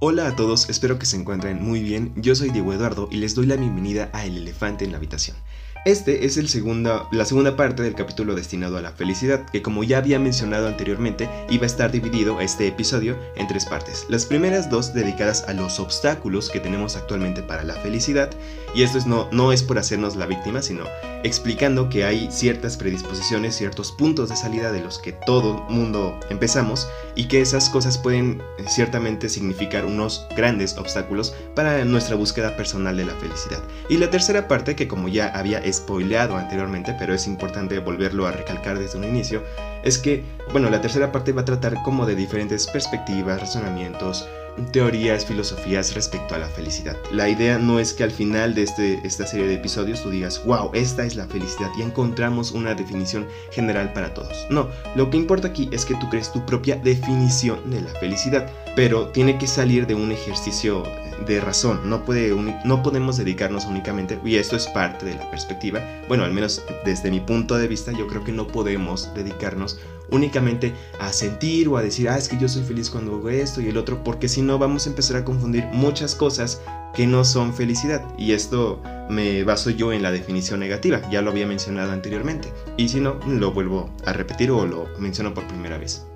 Hola a todos, espero que se encuentren muy bien. Yo soy Diego Eduardo y les doy la bienvenida a El Elefante en la Habitación. Este es el la segunda parte del capítulo destinado a la felicidad, que como ya había mencionado anteriormente, iba a estar dividido este episodio en tres partes. Las primeras dos dedicadas a los obstáculos que tenemos actualmente para la felicidad, y esto es no, no es por hacernos la víctima, sino explicando que hay ciertas predisposiciones, ciertos puntos de salida de los que todo mundo empezamos, y que esas cosas pueden eh, ciertamente significar unos grandes obstáculos para nuestra búsqueda personal de la felicidad. Y la tercera parte, que como ya había spoileado anteriormente, pero es importante volverlo a recalcar desde un inicio, es que, bueno, la tercera parte va a tratar como de diferentes perspectivas, razonamientos, teorías, filosofías respecto a la felicidad. La idea no es que al final de este, esta serie de episodios tú digas, wow, esta es la felicidad y encontramos una definición general para todos. No, lo que importa aquí es que tú crees tu propia definición de la felicidad, pero tiene que salir de un ejercicio de razón, no, puede no podemos dedicarnos únicamente, y esto es parte de la perspectiva, bueno, al menos desde mi punto de vista, yo creo que no podemos dedicarnos únicamente a sentir o a decir, ah, es que yo soy feliz cuando hago esto y el otro, porque si no vamos a empezar a confundir muchas cosas que no son felicidad. Y esto me baso yo en la definición negativa, ya lo había mencionado anteriormente. Y si no, lo vuelvo a repetir o lo menciono por primera vez.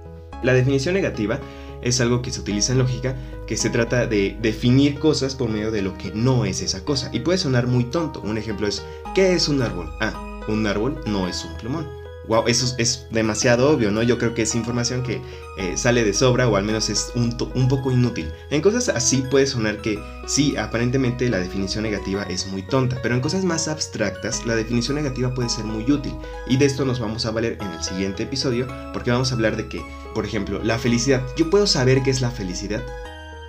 La definición negativa es algo que se utiliza en lógica, que se trata de definir cosas por medio de lo que no es esa cosa. Y puede sonar muy tonto. Un ejemplo es, ¿qué es un árbol? Ah, un árbol no es un plumón wow, eso es demasiado obvio, ¿no? Yo creo que es información que eh, sale de sobra o al menos es un, un, poco inútil. En cosas así puede sonar que sí, aparentemente la definición negativa es muy tonta, pero en cosas más abstractas la definición negativa puede ser muy útil. Y de esto nos vamos a valer en el siguiente episodio porque vamos a hablar de que, por ejemplo, la felicidad. Yo puedo saber qué es la felicidad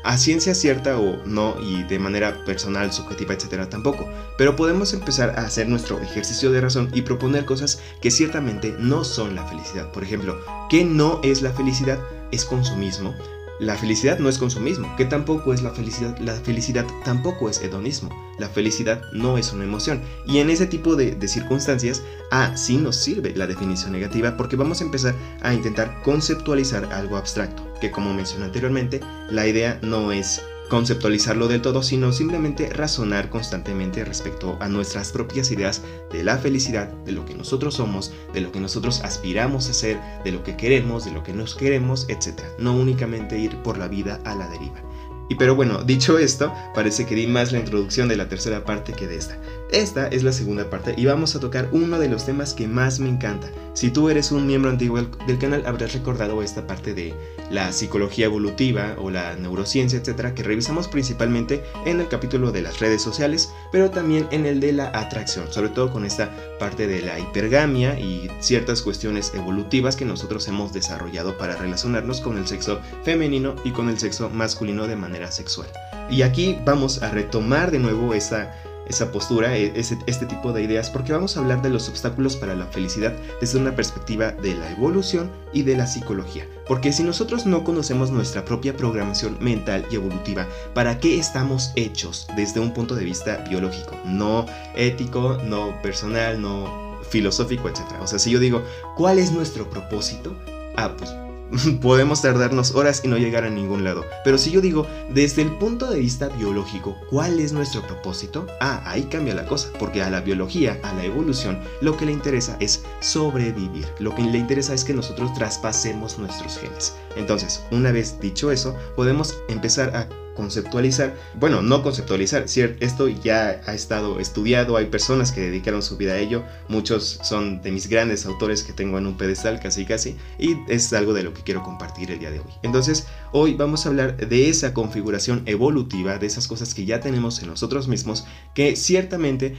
a ciencia cierta o no y de manera personal, subjetiva, etcétera, tampoco. Pero podemos empezar a hacer nuestro ejercicio de razón y proponer cosas que ciertamente no son la felicidad. Por ejemplo, ¿qué no es la felicidad? Es consumismo, la felicidad no es consumismo, que tampoco es la felicidad, la felicidad tampoco es hedonismo, la felicidad no es una emoción. Y en ese tipo de, circunstancias, ah, sí nos sirve la definición negativa porque vamos a empezar a intentar conceptualizar algo abstracto, que como mencioné anteriormente, la idea no es conceptualizarlo del todo, sino simplemente razonar constantemente respecto a nuestras propias ideas de la felicidad, de lo que nosotros somos, de lo que nosotros aspiramos a ser, de lo que queremos, de lo que nos queremos, etc. No únicamente ir por la vida a la deriva. Y pero bueno, dicho esto, parece que di más la introducción de la tercera parte que de esta. Esta es la segunda parte y vamos a tocar uno de los temas que más me encanta. Si tú eres un miembro antiguo del canal habrás recordado esta parte de la psicología evolutiva o la neurociencia, etcétera, que revisamos principalmente en el capítulo de las redes sociales, pero también en el de la atracción, sobre todo con esta parte de la hipergamia y ciertas cuestiones evolutivas que nosotros hemos desarrollado para relacionarnos con el sexo femenino y con el sexo masculino de manera sexual. Y aquí vamos a retomar de nuevo esa esa postura, e, este tipo de ideas, porque vamos a hablar de los obstáculos para la felicidad desde una perspectiva de la evolución y de la psicología. Porque si nosotros no conocemos nuestra propia programación mental y evolutiva, ¿para qué estamos hechos desde un punto de vista biológico? No ético, no personal, no filosófico, etc. O sea, si yo digo, ¿cuál es nuestro propósito? Ah, pues podemos tardarnos horas y no llegar a ningún lado. Pero si yo digo, desde el punto de vista biológico, ¿cuál es nuestro propósito? Ah, ahí cambia la cosa, porque a la biología, a la evolución, lo que le interesa es sobrevivir. Lo que le interesa es que nosotros traspasemos nuestros genes. Entonces, una vez dicho eso, podemos empezar a conceptualizar, bueno, no conceptualizar, esto ya ha estado estudiado, hay personas que dedicaron su vida a ello, muchos son de mis grandes autores que tengo en un pedestal casi casi, y es algo de lo que quiero compartir el día de hoy. Entonces, hoy vamos a hablar de esa configuración evolutiva, de esas cosas que ya tenemos en nosotros mismos, que ciertamente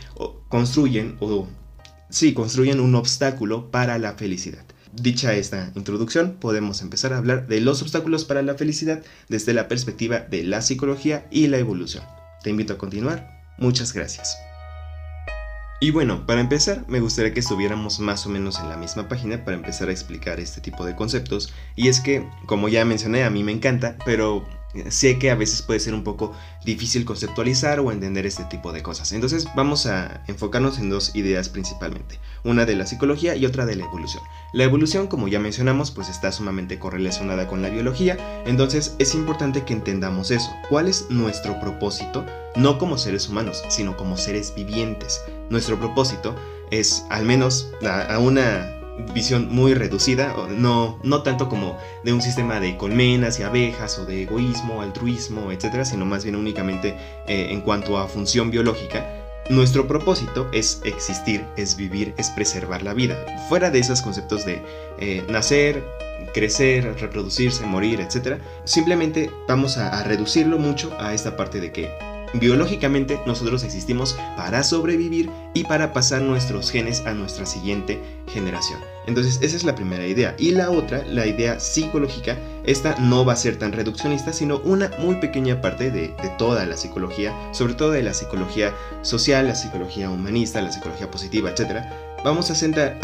construyen o sí, construyen un obstáculo para la felicidad. Dicha esta introducción, podemos empezar a hablar de los obstáculos para la felicidad desde la perspectiva de la psicología y la evolución. Te invito a continuar. Muchas gracias. Y bueno, para empezar, me gustaría que estuviéramos más o menos en la misma página para empezar a explicar este tipo de conceptos. Y es que, como ya mencioné, a mí me encanta, pero sé que a veces puede ser un poco difícil conceptualizar o entender este tipo de cosas. Entonces vamos a enfocarnos en dos ideas principalmente, una de la psicología y otra de la evolución. La evolución, como ya mencionamos, pues está sumamente correlacionada con la biología, entonces es importante que entendamos eso. ¿Cuál es nuestro propósito? No como seres humanos, sino como seres vivientes. Nuestro propósito es, al menos a, una visión muy reducida, no, no tanto como de un sistema de colmenas y abejas o de egoísmo, altruismo, etcétera, sino más bien únicamente eh, en cuanto a función biológica. Nuestro propósito es existir, es vivir, es preservar la vida. Fuera de esos conceptos de eh, nacer, crecer, reproducirse, morir, etcétera, simplemente vamos a reducirlo mucho a esta parte de que Biológicamente nosotros existimos para sobrevivir y para pasar nuestros genes a nuestra siguiente generación. Entonces esa es la primera idea. Y la otra, la idea psicológica, esta no va a ser tan reduccionista, sino una muy pequeña parte de, toda la psicología, sobre todo de la psicología social, la psicología humanista, la psicología positiva, etc vamos a,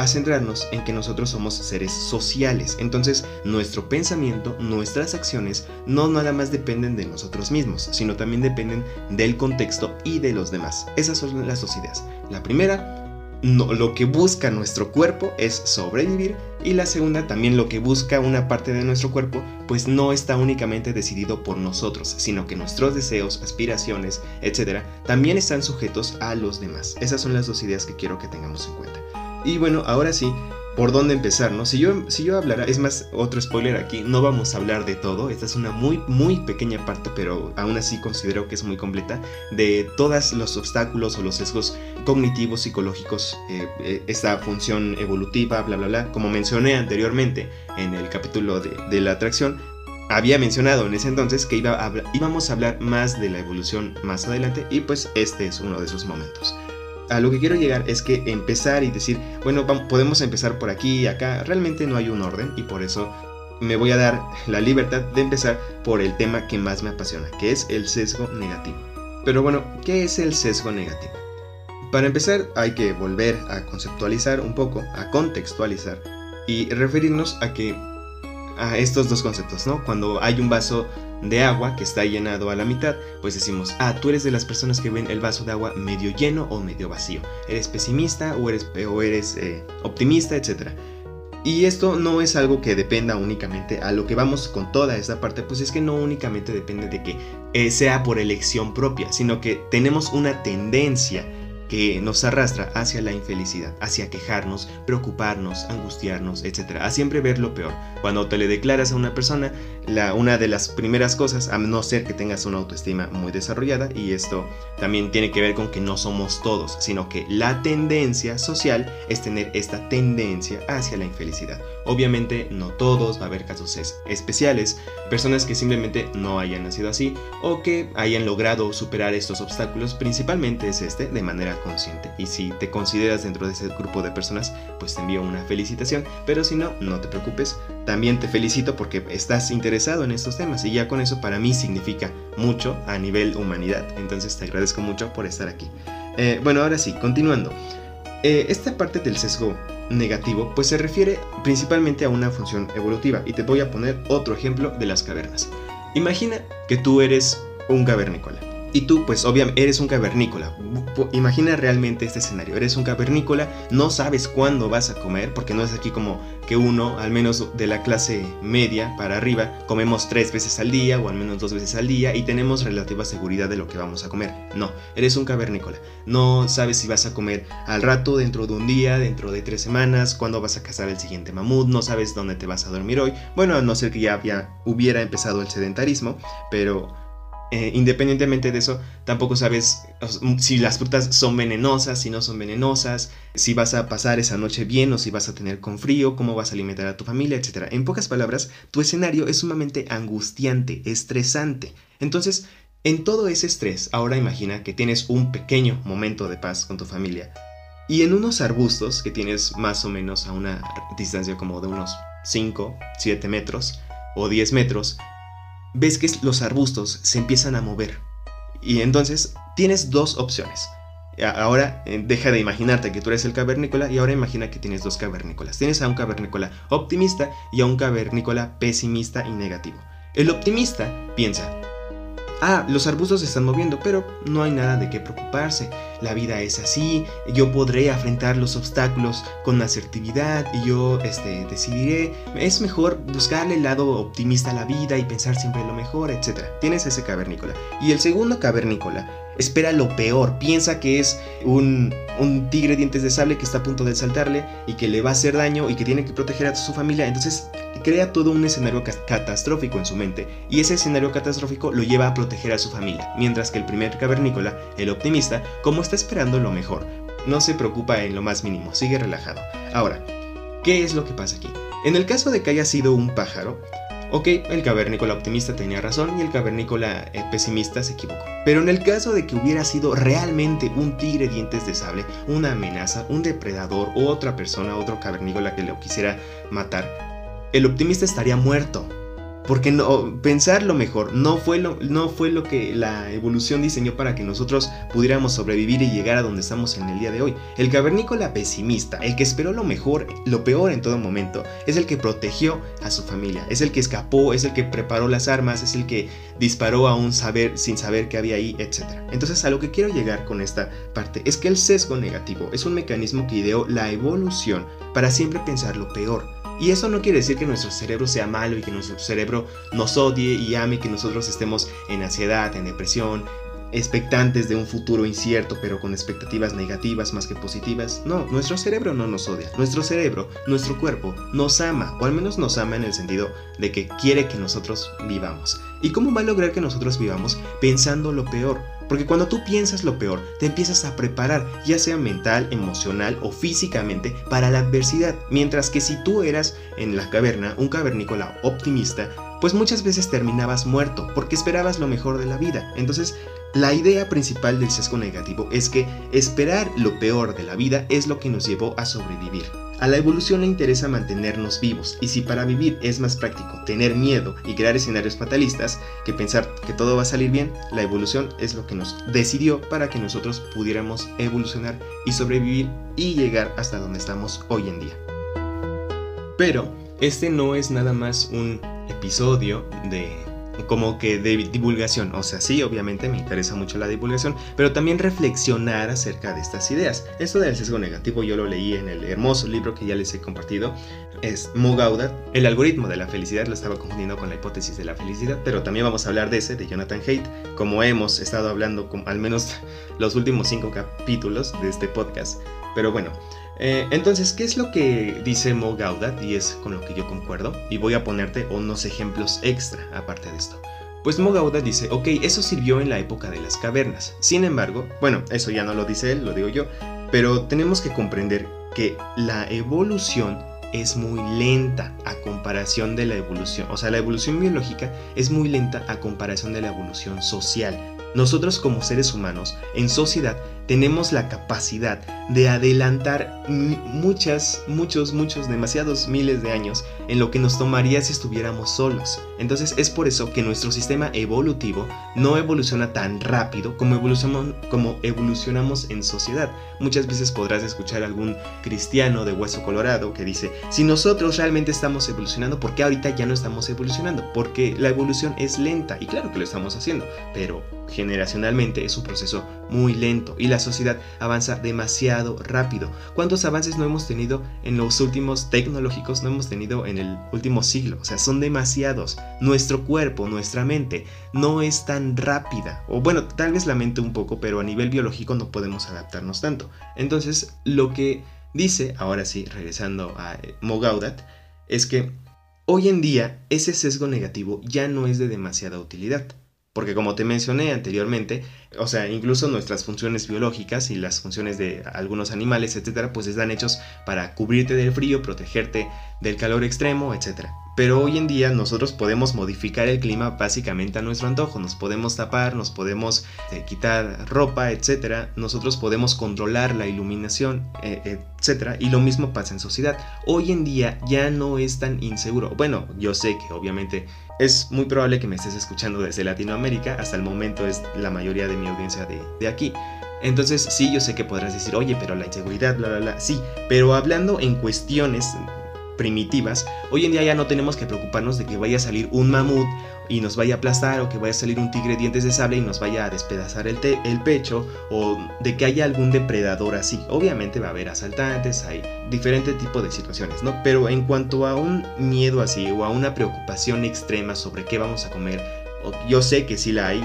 centrarnos en que nosotros somos seres sociales. Entonces, nuestro pensamiento, nuestras acciones, no nada más dependen de nosotros mismos, sino también dependen del contexto y de los demás. Esas son las dos ideas. La primera, lo que busca nuestro cuerpo es sobrevivir y la segunda también lo que busca una parte de nuestro cuerpo pues no está únicamente decidido por nosotros sino que nuestros deseos, aspiraciones, etcétera también están sujetos a los demás. Esas son las dos ideas que quiero que tengamos en cuenta. Y bueno, ahora sí, por dónde empezar, ¿no? Si yo, si yo hablara, es más, otro spoiler aquí, no vamos a hablar de todo, esta es una muy, muy pequeña parte, pero aún así considero que es muy completa, de todos los obstáculos o los sesgos cognitivos, psicológicos, eh, eh, esta función evolutiva, bla, bla, bla. Como mencioné anteriormente en el capítulo de, de la atracción, había mencionado en ese entonces que iba a, íbamos a hablar más de la evolución más adelante y pues este es uno de esos momentos a lo que quiero llegar es que empezar y decir, bueno, podemos empezar por aquí y acá, realmente no hay un orden y por eso me voy a dar la libertad de empezar por el tema que más me apasiona, que es el sesgo negativo. Pero bueno, ¿qué es el sesgo negativo? Para empezar hay que volver a conceptualizar un poco, a contextualizar y referirnos a que a estos dos conceptos, ¿no? Cuando hay un vaso de agua que está llenado a la mitad, pues decimos, ah, tú eres de las personas que ven el vaso de agua medio lleno o medio vacío. Eres pesimista o eres, o eres eh, optimista, etc. Y esto no es algo que dependa únicamente a lo que vamos con toda esta parte, pues es que no únicamente depende de que eh, sea por elección propia, sino que tenemos una tendencia que nos arrastra hacia la infelicidad, hacia quejarnos, preocuparnos, angustiarnos, etc. A siempre ver lo peor. Cuando te le declaras a una persona, la, una de las primeras cosas, a no ser que tengas una autoestima muy desarrollada, y esto también tiene que ver con que no somos todos, sino que la tendencia social es tener esta tendencia hacia la infelicidad. Obviamente no todos, va a haber casos especiales, personas que simplemente no hayan nacido así o que hayan logrado superar estos obstáculos, principalmente es este, de manera consciente. Y si te consideras dentro de ese grupo de personas, pues te envío una felicitación, pero si no, no te preocupes, también te felicito porque estás interesado en estos temas y ya con eso para mí significa mucho a nivel humanidad, entonces te agradezco mucho por estar aquí. Eh, bueno, ahora sí, continuando. Eh, esta parte del sesgo negativo pues se refiere principalmente a una función evolutiva y te voy a poner otro ejemplo de las cavernas. Imagina que tú eres un cavernícola y tú, pues obviamente, eres un cavernícola. Imagina realmente este escenario. Eres un cavernícola, no sabes cuándo vas a comer, porque no es aquí como que uno, al menos de la clase media para arriba, comemos tres veces al día o al menos dos veces al día y tenemos relativa seguridad de lo que vamos a comer. No, eres un cavernícola. No sabes si vas a comer al rato, dentro de un día, dentro de tres semanas, cuándo vas a cazar el siguiente mamut, no sabes dónde te vas a dormir hoy. Bueno, a no ser que ya había, hubiera empezado el sedentarismo, pero eh, independientemente de eso, tampoco sabes si las frutas son venenosas, si no son venenosas, si vas a pasar esa noche bien o si vas a tener con frío, cómo vas a alimentar a tu familia, etc. En pocas palabras, tu escenario es sumamente angustiante, estresante. Entonces, en todo ese estrés, ahora imagina que tienes un pequeño momento de paz con tu familia. Y en unos arbustos que tienes más o menos a una distancia como de unos 5, 7 metros o 10 metros, ves que los arbustos se empiezan a mover. Y entonces tienes dos opciones. Ahora eh, deja de imaginarte que tú eres el cavernícola y ahora imagina que tienes dos cavernícolas. Tienes a un cavernícola optimista y a un cavernícola pesimista y negativo. El optimista piensa, Ah, los arbustos se están moviendo, pero no hay nada de qué preocuparse. La vida es así, yo podré afrontar los obstáculos con asertividad y yo este, decidiré. Es mejor buscarle el lado optimista a la vida y pensar siempre lo mejor, etc. Tienes ese cavernícola. Y el segundo cavernícola espera lo peor, piensa que es un, un, tigre dientes de sable que está a punto de saltarle y que le va a hacer daño y que tiene que proteger a su familia, entonces crea todo un escenario catastrófico en su mente y ese escenario catastrófico lo lleva a proteger a su familia, mientras que el primer cavernícola, el optimista, como está esperando lo mejor, no se preocupa en lo más mínimo, sigue relajado. Ahora, ¿qué es lo que pasa aquí? En el caso de que haya sido un pájaro, Ok, el cavernícola optimista tenía razón y el cavernícola eh, pesimista se equivocó. Pero en el caso de que hubiera sido realmente un tigre dientes de sable, una amenaza, un depredador o otra persona, otro cavernícola que lo quisiera matar, el optimista estaría muerto. Porque no, pensar lo mejor no fue lo, no fue lo que la evolución diseñó para que nosotros pudiéramos sobrevivir y llegar a donde estamos en el día de hoy. El cavernícola pesimista, el que esperó lo mejor, lo peor en todo momento, es el que protegió a su familia, es el que escapó, es el que preparó las armas, es el que disparó a un saber sin saber qué había ahí, etc. Entonces a lo que quiero llegar con esta parte es que el sesgo negativo es un mecanismo que ideó la evolución para siempre pensar lo peor y eso no quiere decir que nuestro cerebro sea malo y que nuestro cerebro nos odie y ame, que nosotros estemos en ansiedad, en depresión, expectantes de un futuro incierto pero con expectativas negativas más que positivas. No, nuestro cerebro no nos odia. Nuestro cerebro, nuestro cuerpo nos ama, o al menos nos ama en el sentido de que quiere que nosotros vivamos. ¿Y cómo va a lograr que nosotros vivamos? Pensando lo peor porque cuando tú piensas lo peor, te empiezas a preparar, ya sea mental, emocional o físicamente, para la adversidad. Mientras que si tú eras en la caverna un cavernícola optimista, pues muchas veces terminabas muerto, porque esperabas lo mejor de la vida. Entonces, la idea principal del sesgo negativo es que esperar lo peor de la vida es lo que nos llevó a sobrevivir. A la evolución le interesa mantenernos vivos, y si para vivir es más práctico tener miedo y crear escenarios fatalistas que pensar que todo va a salir bien, la evolución es lo que nos decidió para que nosotros pudiéramos evolucionar y sobrevivir y llegar hasta donde estamos hoy en día. Pero este no es nada más un episodio de como que de divulgación. O sea, sí, obviamente me interesa mucho la divulgación, pero también reflexionar acerca de estas ideas. Esto del sesgo negativo yo lo leí en el hermoso libro que ya les he compartido. Es Mo El algoritmo de la felicidad lo estaba confundiendo con la hipótesis de la felicidad, pero también vamos a hablar de ese, de Jonathan Haidt, como hemos estado hablando con al menos los últimos cinco capítulos de este podcast. Pero bueno, eh, entonces, ¿qué es lo que dice Mo Gaudat? Y es con lo que yo concuerdo. Y voy a ponerte unos ejemplos extra aparte de esto. Pues Mo Gaudat dice, ok, eso sirvió en la época de las cavernas. Sin embargo, bueno, eso ya no lo dice él, lo digo yo. Pero tenemos que comprender que la evolución es muy lenta a comparación de la evolución. O sea, la evolución biológica es muy lenta a comparación de la evolución social. Nosotros como seres humanos, en sociedad, tenemos la capacidad de adelantar muchas, muchos, muchos, demasiados miles de años en lo que nos tomaría si estuviéramos solos. Entonces es por eso que nuestro sistema evolutivo no evoluciona tan rápido como evolucionamos, como evolucionamos en sociedad. Muchas veces podrás escuchar a algún cristiano de hueso colorado que dice, si nosotros realmente estamos evolucionando, ¿por qué ahorita ya no estamos evolucionando? Porque la evolución es lenta y claro que lo estamos haciendo, pero generacionalmente es un proceso muy lento y la sociedad avanza demasiado rápido. ¿Cuántos avances no hemos tenido en los últimos tecnológicos? No hemos tenido en el último siglo. O sea, son demasiados. Nuestro cuerpo, nuestra mente no es tan rápida. O bueno, tal vez la mente un poco, pero a nivel biológico no podemos adaptarnos tanto. Entonces, lo que dice, ahora sí, regresando a eh, Mogaudat, es que hoy en día ese sesgo negativo ya no es de demasiada utilidad. Porque como te mencioné anteriormente, o sea, incluso nuestras funciones biológicas y las funciones de algunos animales, etcétera, pues están hechos para cubrirte del frío, protegerte del calor extremo, etcétera. Pero hoy en día nosotros podemos modificar el clima básicamente a nuestro antojo. Nos podemos tapar, nos podemos eh, quitar ropa, etcétera. Nosotros podemos controlar la iluminación, eh, etcétera. Y lo mismo pasa en sociedad. Hoy en día ya no es tan inseguro. Bueno, yo sé que obviamente es muy probable que me estés escuchando desde Latinoamérica, hasta el momento es la mayoría de mi audiencia de, aquí. Entonces sí, yo sé que podrás decir, oye, pero la inseguridad, bla, bla, bla, sí, pero hablando en cuestiones primitivas, hoy en día ya no tenemos que preocuparnos de que vaya a salir un mamut y nos vaya a aplastar o que vaya a salir un tigre dientes de sable y nos vaya a despedazar el, pecho o de que haya algún depredador así. Obviamente va a haber asaltantes, hay diferente tipo de situaciones, ¿no? Pero en cuanto a un miedo así o a una preocupación extrema sobre qué vamos a comer, yo sé que sí la hay,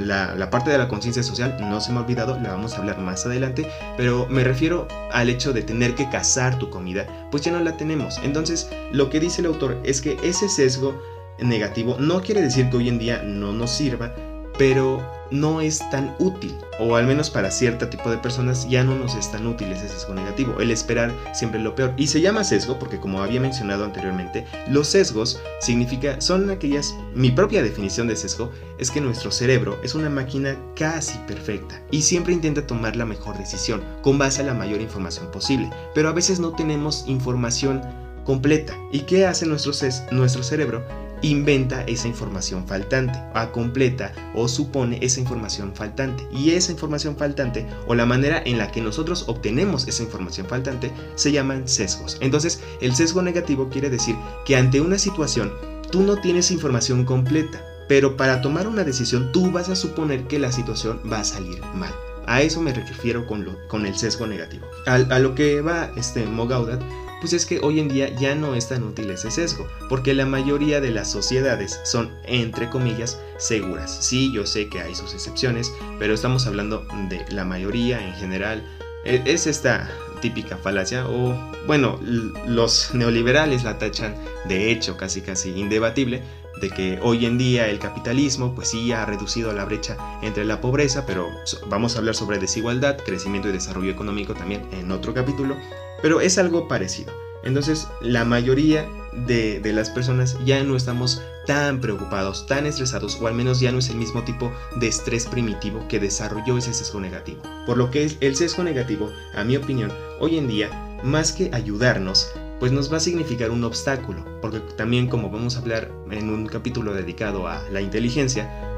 la, parte de la conciencia social no se me ha olvidado, la vamos a hablar más adelante, pero me refiero al hecho de tener que cazar tu comida, pues ya no la tenemos. Entonces, lo que dice el autor es que ese sesgo negativo no quiere decir que hoy en día no nos sirva, pero no es tan útil, o al menos para cierto tipo de personas ya no nos es tan útil ese sesgo negativo, el esperar siempre lo peor. Y se llama sesgo porque como había mencionado anteriormente, los sesgos significa, son aquellas, mi propia definición de sesgo es que nuestro cerebro es una máquina casi perfecta y siempre intenta tomar la mejor decisión con base a la mayor información posible, pero a veces no tenemos información completa. ¿Y qué hace nuestro, nuestro cerebro? Inventa esa información faltante, a completa o supone esa información faltante. Y esa información faltante o la manera en la que nosotros obtenemos esa información faltante se llaman sesgos. Entonces, el sesgo negativo quiere decir que ante una situación tú no tienes información completa, pero para tomar una decisión tú vas a suponer que la situación va a salir mal. A eso me refiero con, lo, con el sesgo negativo. A, a lo que va este Mogaudat pues es que hoy en día ya no es tan útil ese sesgo, porque la mayoría de las sociedades son, entre comillas, seguras. Sí, yo sé que hay sus excepciones, pero estamos hablando de la mayoría en general. E, es esta típica falacia, o bueno, los neoliberales la tachan de hecho casi casi indebatible, de que hoy en día el capitalismo pues sí ha reducido la brecha entre la pobreza, pero vamos a hablar sobre desigualdad, crecimiento y desarrollo económico también en otro capítulo, pero es algo parecido. Entonces, la mayoría de, las personas ya no estamos tan preocupados, tan estresados, o al menos ya no es el mismo tipo de estrés primitivo que desarrolló ese sesgo negativo. Por lo que el sesgo negativo, a mi opinión, hoy en día, más que ayudarnos, pues nos va a significar un obstáculo, porque también como vamos a hablar en un capítulo dedicado a la inteligencia,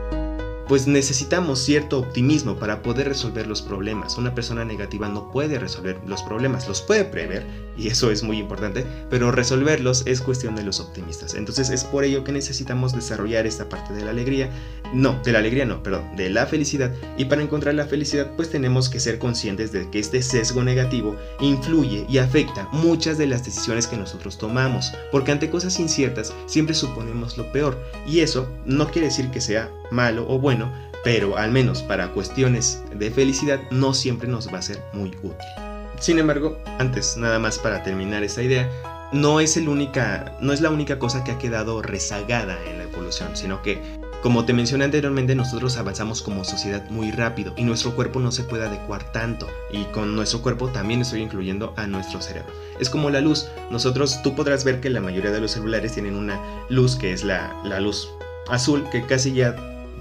pues necesitamos cierto optimismo para poder resolver los problemas. Una persona negativa no puede resolver los problemas, los puede prever, y eso es muy importante, pero resolverlos es cuestión de los optimistas. Entonces es por ello que necesitamos desarrollar esta parte de la alegría, no, de la alegría no, perdón, de la felicidad, y para encontrar la felicidad pues tenemos que ser conscientes de que este sesgo negativo influye y afecta muchas de las decisiones que nosotros tomamos, porque ante cosas inciertas siempre suponemos lo peor, y eso no quiere decir que sea malo o bueno, pero al menos para cuestiones de felicidad no siempre nos va a ser muy útil. Sin embargo, antes, nada más para terminar esta idea, no es, el única, no es la única cosa que ha quedado rezagada en la evolución, sino que, como te mencioné anteriormente, nosotros avanzamos como sociedad muy rápido y nuestro cuerpo no se puede adecuar tanto. Y con nuestro cuerpo también estoy incluyendo a nuestro cerebro. Es como la luz. Nosotros, tú podrás ver que la mayoría de los celulares tienen una luz que es la, la luz azul, que casi ya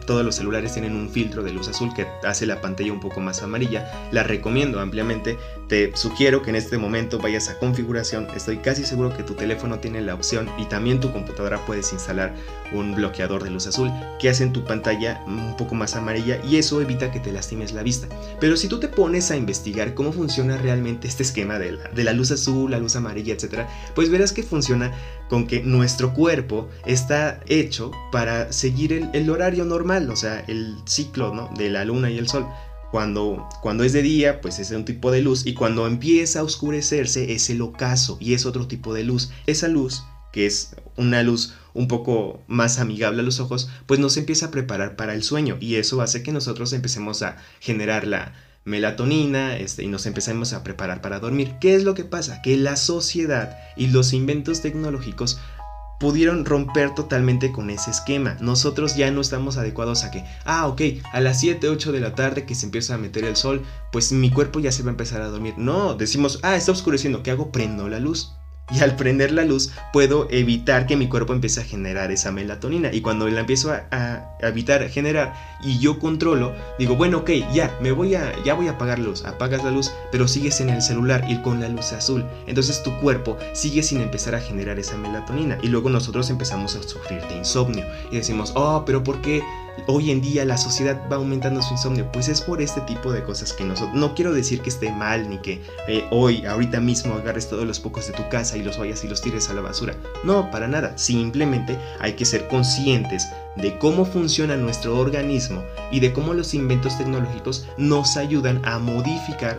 todos los celulares tienen un filtro de luz azul que hace la pantalla un poco más amarilla. La recomiendo ampliamente. Te sugiero que en este momento vayas a configuración. Estoy casi seguro que tu teléfono tiene la opción y también tu computadora puedes instalar un bloqueador de luz azul que hace en tu pantalla un poco más amarilla y eso evita que te lastimes la vista. Pero si tú te pones a investigar cómo funciona realmente este esquema de la, de la luz azul, la luz amarilla, etc., pues verás que funciona con que nuestro cuerpo está hecho para seguir el, horario normal o sea, el ciclo de la luna y el sol. Cuando, cuando es de día, pues es un tipo de luz y cuando empieza a oscurecerse es el ocaso y es otro tipo de luz. Esa luz, que es una luz un poco más amigable a los ojos, pues nos empieza a preparar para el sueño y eso hace que nosotros empecemos a generar la melatonina este, y nos empecemos a preparar para dormir. ¿Qué es lo que pasa? Que la sociedad y los inventos tecnológicos pudieron romper totalmente con ese esquema. Nosotros ya no estamos adecuados a que, ah, ok, a las 7, 8 de la tarde que se empieza a meter el sol, pues mi cuerpo ya se va a empezar a dormir. No, decimos, ah, está oscureciendo, ¿qué hago? Prendo la luz. Y al prender la luz puedo evitar que mi cuerpo empiece a generar esa melatonina. Y cuando la empiezo a, evitar generar y yo controlo, digo, bueno, ok, ya, me voy a, ya voy a apagar luz. Apagas la luz, pero sigues en el celular y con la luz azul. Entonces tu cuerpo sigue sin empezar a generar esa melatonina. Y luego nosotros empezamos a sufrir de insomnio. Y decimos, oh, pero ¿por qué? Hoy en día la sociedad va aumentando su insomnio? Pues es por este tipo de cosas que nosotros... No quiero decir que esté mal ni que eh, hoy, ahorita mismo, agarres todos los pocos de tu casa y los vayas y los tires a la basura. No, para nada. Simplemente hay que ser conscientes de cómo funciona nuestro organismo y de cómo los inventos tecnológicos nos ayudan a modificar,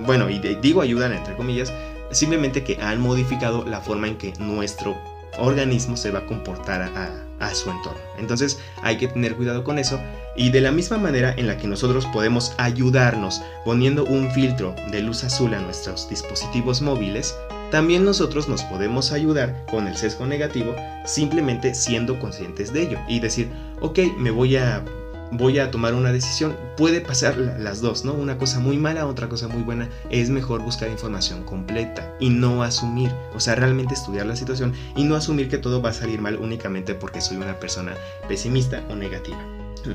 bueno, y digo ayudan entre comillas, simplemente que han modificado la forma en que nuestro organismo se va a comportar a, su entorno. Entonces hay que tener cuidado con eso y de la misma manera en la que nosotros podemos ayudarnos poniendo un filtro de luz azul a nuestros dispositivos móviles, también nosotros nos podemos ayudar con el sesgo negativo simplemente siendo conscientes de ello y decir, ok, me voy a voy a tomar una decisión, puede pasar las dos, ¿no? Una cosa muy mala, otra cosa muy buena, es mejor buscar información completa y no asumir, o sea, realmente estudiar la situación y no asumir que todo va a salir mal únicamente porque soy una persona pesimista o negativa.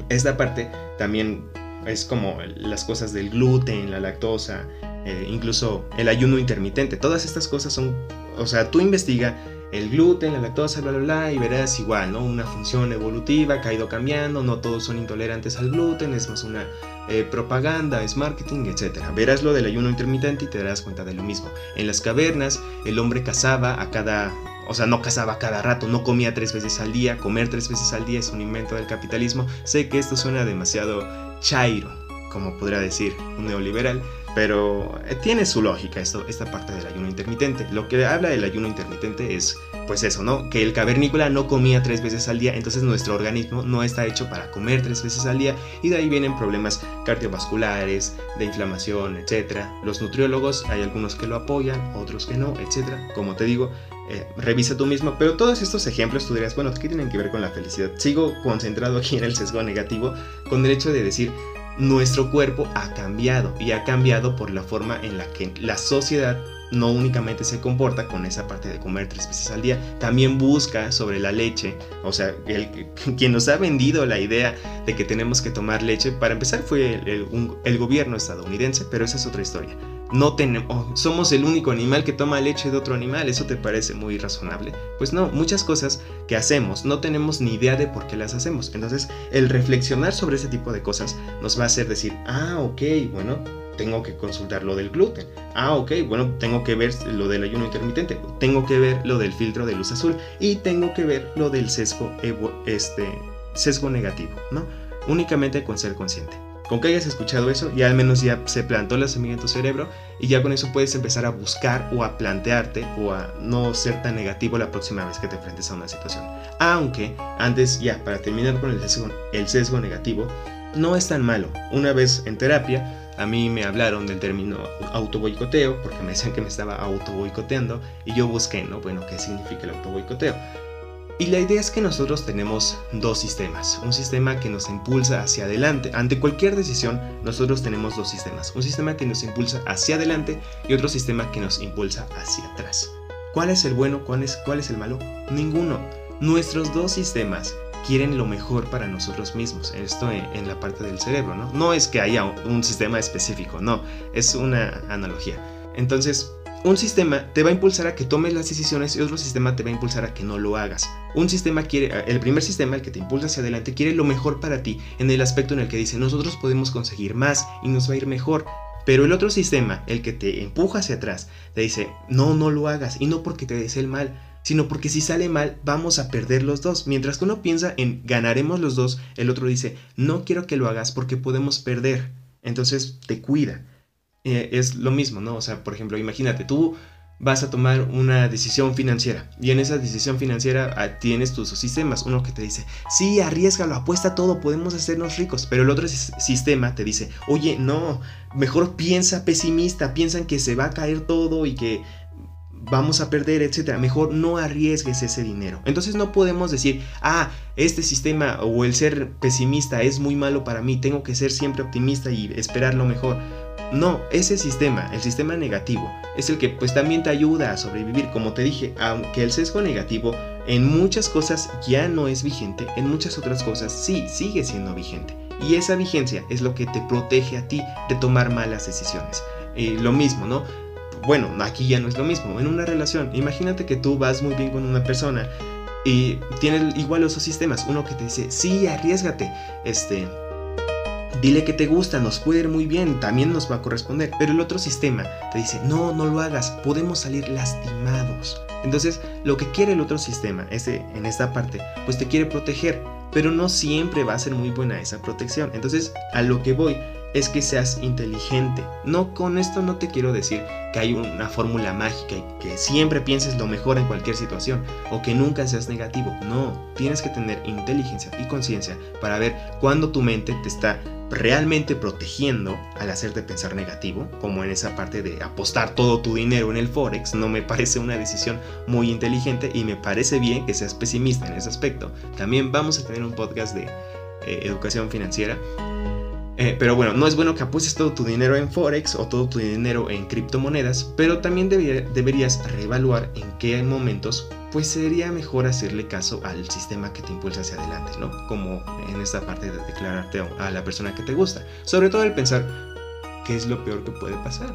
Esta parte también es como las cosas del gluten, la lactosa, eh, incluso el ayuno intermitente, todas estas cosas son, o sea, tú investiga el gluten, la lactosa, bla, bla, bla, y verás igual, ¿no? Una función evolutiva que ha ido cambiando, no todos son intolerantes al gluten, es más una eh, propaganda, es marketing, etc. Verás lo del ayuno intermitente y te darás cuenta de lo mismo. En las cavernas, el hombre cazaba a cada... O sea, no cazaba cada rato, no comía tres veces al día. Comer tres veces al día es un invento del capitalismo. Sé que esto suena demasiado chairo, como podría decir un neoliberal, pero eh, tiene su lógica esto, esta parte del ayuno intermitente. Lo que habla del ayuno intermitente es, pues eso, ¿no? Que el cavernícola no comía tres veces al día, entonces nuestro organismo no está hecho para comer tres veces al día y de ahí vienen problemas cardiovasculares, de inflamación, etc. Los nutriólogos, hay algunos que lo apoyan, otros que no, etc. Como te digo, eh, revisa tú mismo, pero todos estos ejemplos tú dirías, bueno, ¿qué tienen que ver con la felicidad? Sigo concentrado aquí en el sesgo negativo con el hecho de decir, nuestro cuerpo ha cambiado y ha cambiado por la forma en la que la sociedad no únicamente se comporta con esa parte de comer tres veces al día, también busca sobre la leche, o sea, el, quien nos ha vendido la idea de que tenemos que tomar leche, para empezar fue el, el gobierno estadounidense, pero esa es otra historia no tenemos, somos el único animal que toma leche de otro animal, ¿eso te parece muy razonable? Pues no, muchas cosas que hacemos no tenemos ni idea de por qué las hacemos. Entonces, el reflexionar sobre ese tipo de cosas nos va a hacer decir, ah, ok, bueno, tengo que consultar lo del gluten. Ah, ok, bueno, tengo que ver lo del ayuno intermitente, tengo que ver lo del filtro de luz azul y tengo que ver lo del sesgo, este, sesgo negativo, ¿no? Únicamente con ser consciente. Con que hayas escuchado eso, ya al menos ya se plantó la semilla en tu cerebro y ya con eso puedes empezar a buscar o a plantearte o a no ser tan negativo la próxima vez que te enfrentes a una situación. Aunque, antes ya, para terminar con el sesgo, negativo, no es tan malo. Una vez en terapia, a mí me hablaron del término autoboicoteo, porque me decían que me estaba autoboicoteando, y yo busqué, ¿no? Bueno, ¿qué significa el autoboicoteo? Y la idea es que nosotros tenemos dos sistemas. Un sistema que nos impulsa hacia adelante. Ante cualquier decisión, nosotros tenemos dos sistemas. Un sistema que nos impulsa hacia adelante y otro sistema que nos impulsa hacia atrás. ¿Cuál es el bueno? ¿Cuál es, el malo? Ninguno. Nuestros dos sistemas quieren lo mejor para nosotros mismos. Esto en, en, la parte del cerebro, ¿no? No es que haya un sistema específico, no. Es una analogía. Entonces, un sistema te va a impulsar a que tomes las decisiones y otro sistema te va a impulsar a que no lo hagas. Un sistema quiere, el primer sistema, el que te impulsa hacia adelante, quiere lo mejor para ti en el aspecto en el que dice nosotros podemos conseguir más y nos va a ir mejor. Pero el otro sistema, el que te empuja hacia atrás, te dice no, no lo hagas y no porque te desee el mal, sino porque si sale mal vamos a perder los dos. Mientras que uno piensa en ganaremos los dos, el otro dice no quiero que lo hagas porque podemos perder. Entonces te cuida. Eh, es lo mismo, ¿no? O sea, por ejemplo, imagínate, tú vas a tomar una decisión financiera y en esa decisión financiera ah, tienes tus sistemas, uno que te dice, sí, arriesgalo, apuesta todo, podemos hacernos ricos, pero el otro sistema te dice, oye, no, mejor piensa pesimista, piensan que se va a caer todo y que vamos a perder, etcétera. Mejor no arriesgues ese dinero. Entonces no podemos decir, ah, este sistema o el ser pesimista es muy malo para mí, tengo que ser siempre optimista y esperar lo mejor. No, ese sistema, el sistema negativo, es el que pues también te ayuda a sobrevivir. Como te dije, aunque el sesgo negativo en muchas cosas ya no es vigente, en muchas otras cosas sí sigue siendo vigente. Y esa vigencia es lo que te protege a ti de tomar malas decisiones. Eh, lo mismo, ¿no? Bueno, aquí ya no es lo mismo. En una relación, imagínate que tú vas muy bien con una persona Y tiene igual los sistemas. Uno que te dice, sí, arriesgate. Este, Dile que te gusta, nos puede ir muy bien, también nos va a corresponder. Pero el otro sistema te dice, no, no lo hagas, podemos salir lastimados. Entonces, lo que quiere el otro sistema, ese, en esta parte, pues te quiere proteger, pero no siempre va a ser muy buena esa protección. Entonces, a lo que voy es que seas inteligente. No con esto no te quiero decir que hay una fórmula mágica y que siempre pienses lo mejor en cualquier situación o que nunca seas negativo. No, tienes que tener inteligencia y conciencia para ver cuándo tu mente te está realmente protegiendo al hacerte pensar negativo, como en esa parte de apostar todo tu dinero en el forex, no me parece una decisión muy inteligente y me parece bien que seas pesimista en ese aspecto. También vamos a tener un podcast de eh, educación financiera. Eh, pero bueno, no es bueno que apuestes todo tu dinero en Forex o todo tu dinero en criptomonedas, pero también deberías reevaluar en qué momentos pues sería mejor hacerle caso al sistema que te impulsa hacia adelante, ¿no? Como en esta parte de declararte a la persona que te gusta. Sobre todo el pensar qué es lo peor que puede pasar.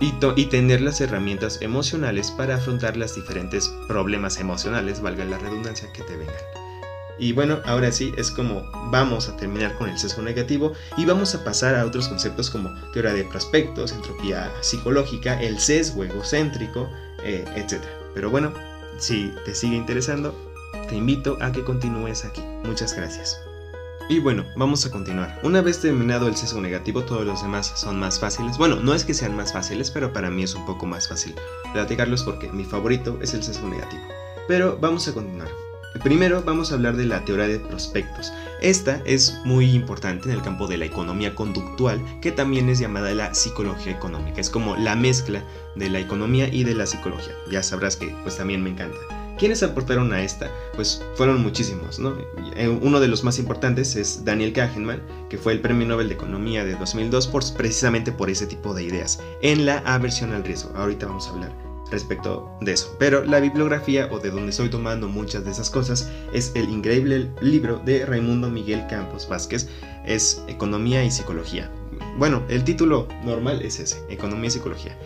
Y, y tener las herramientas emocionales para afrontar los diferentes problemas emocionales, valga la redundancia, que te vengan. Y bueno, ahora sí, es como vamos a terminar con el sesgo negativo y vamos a pasar a otros conceptos como teoría de prospectos, entropía psicológica, el sesgo egocéntrico, eh, etc. Pero bueno, si te sigue interesando, te invito a que continúes aquí. Muchas gracias. Y bueno, vamos a continuar. Una vez terminado el sesgo negativo, todos los demás son más fáciles. Bueno, no es que sean más fáciles, pero para mí es un poco más fácil platicarlos porque mi favorito es el sesgo negativo. Pero vamos a continuar. Primero vamos a hablar de la teoría de prospectos. Esta es muy importante en el campo de la economía conductual, que también es llamada la psicología económica. Es como la mezcla de la economía y de la psicología. Ya sabrás que pues también me encanta. ¿Quiénes aportaron a esta? Pues fueron muchísimos. Eh, uno de los más importantes es Daniel Kahneman, que fue el Premio Nobel de Economía de 2002 por, precisamente por ese tipo de ideas, en la aversión al riesgo. Ahorita vamos a hablar respecto de eso. Pero la bibliografía o de donde estoy tomando muchas de esas cosas es el increíble libro de Raimundo Miguel Campos Vázquez, es Economía y Psicología. Bueno, el título normal es ese, Economía y Psicología.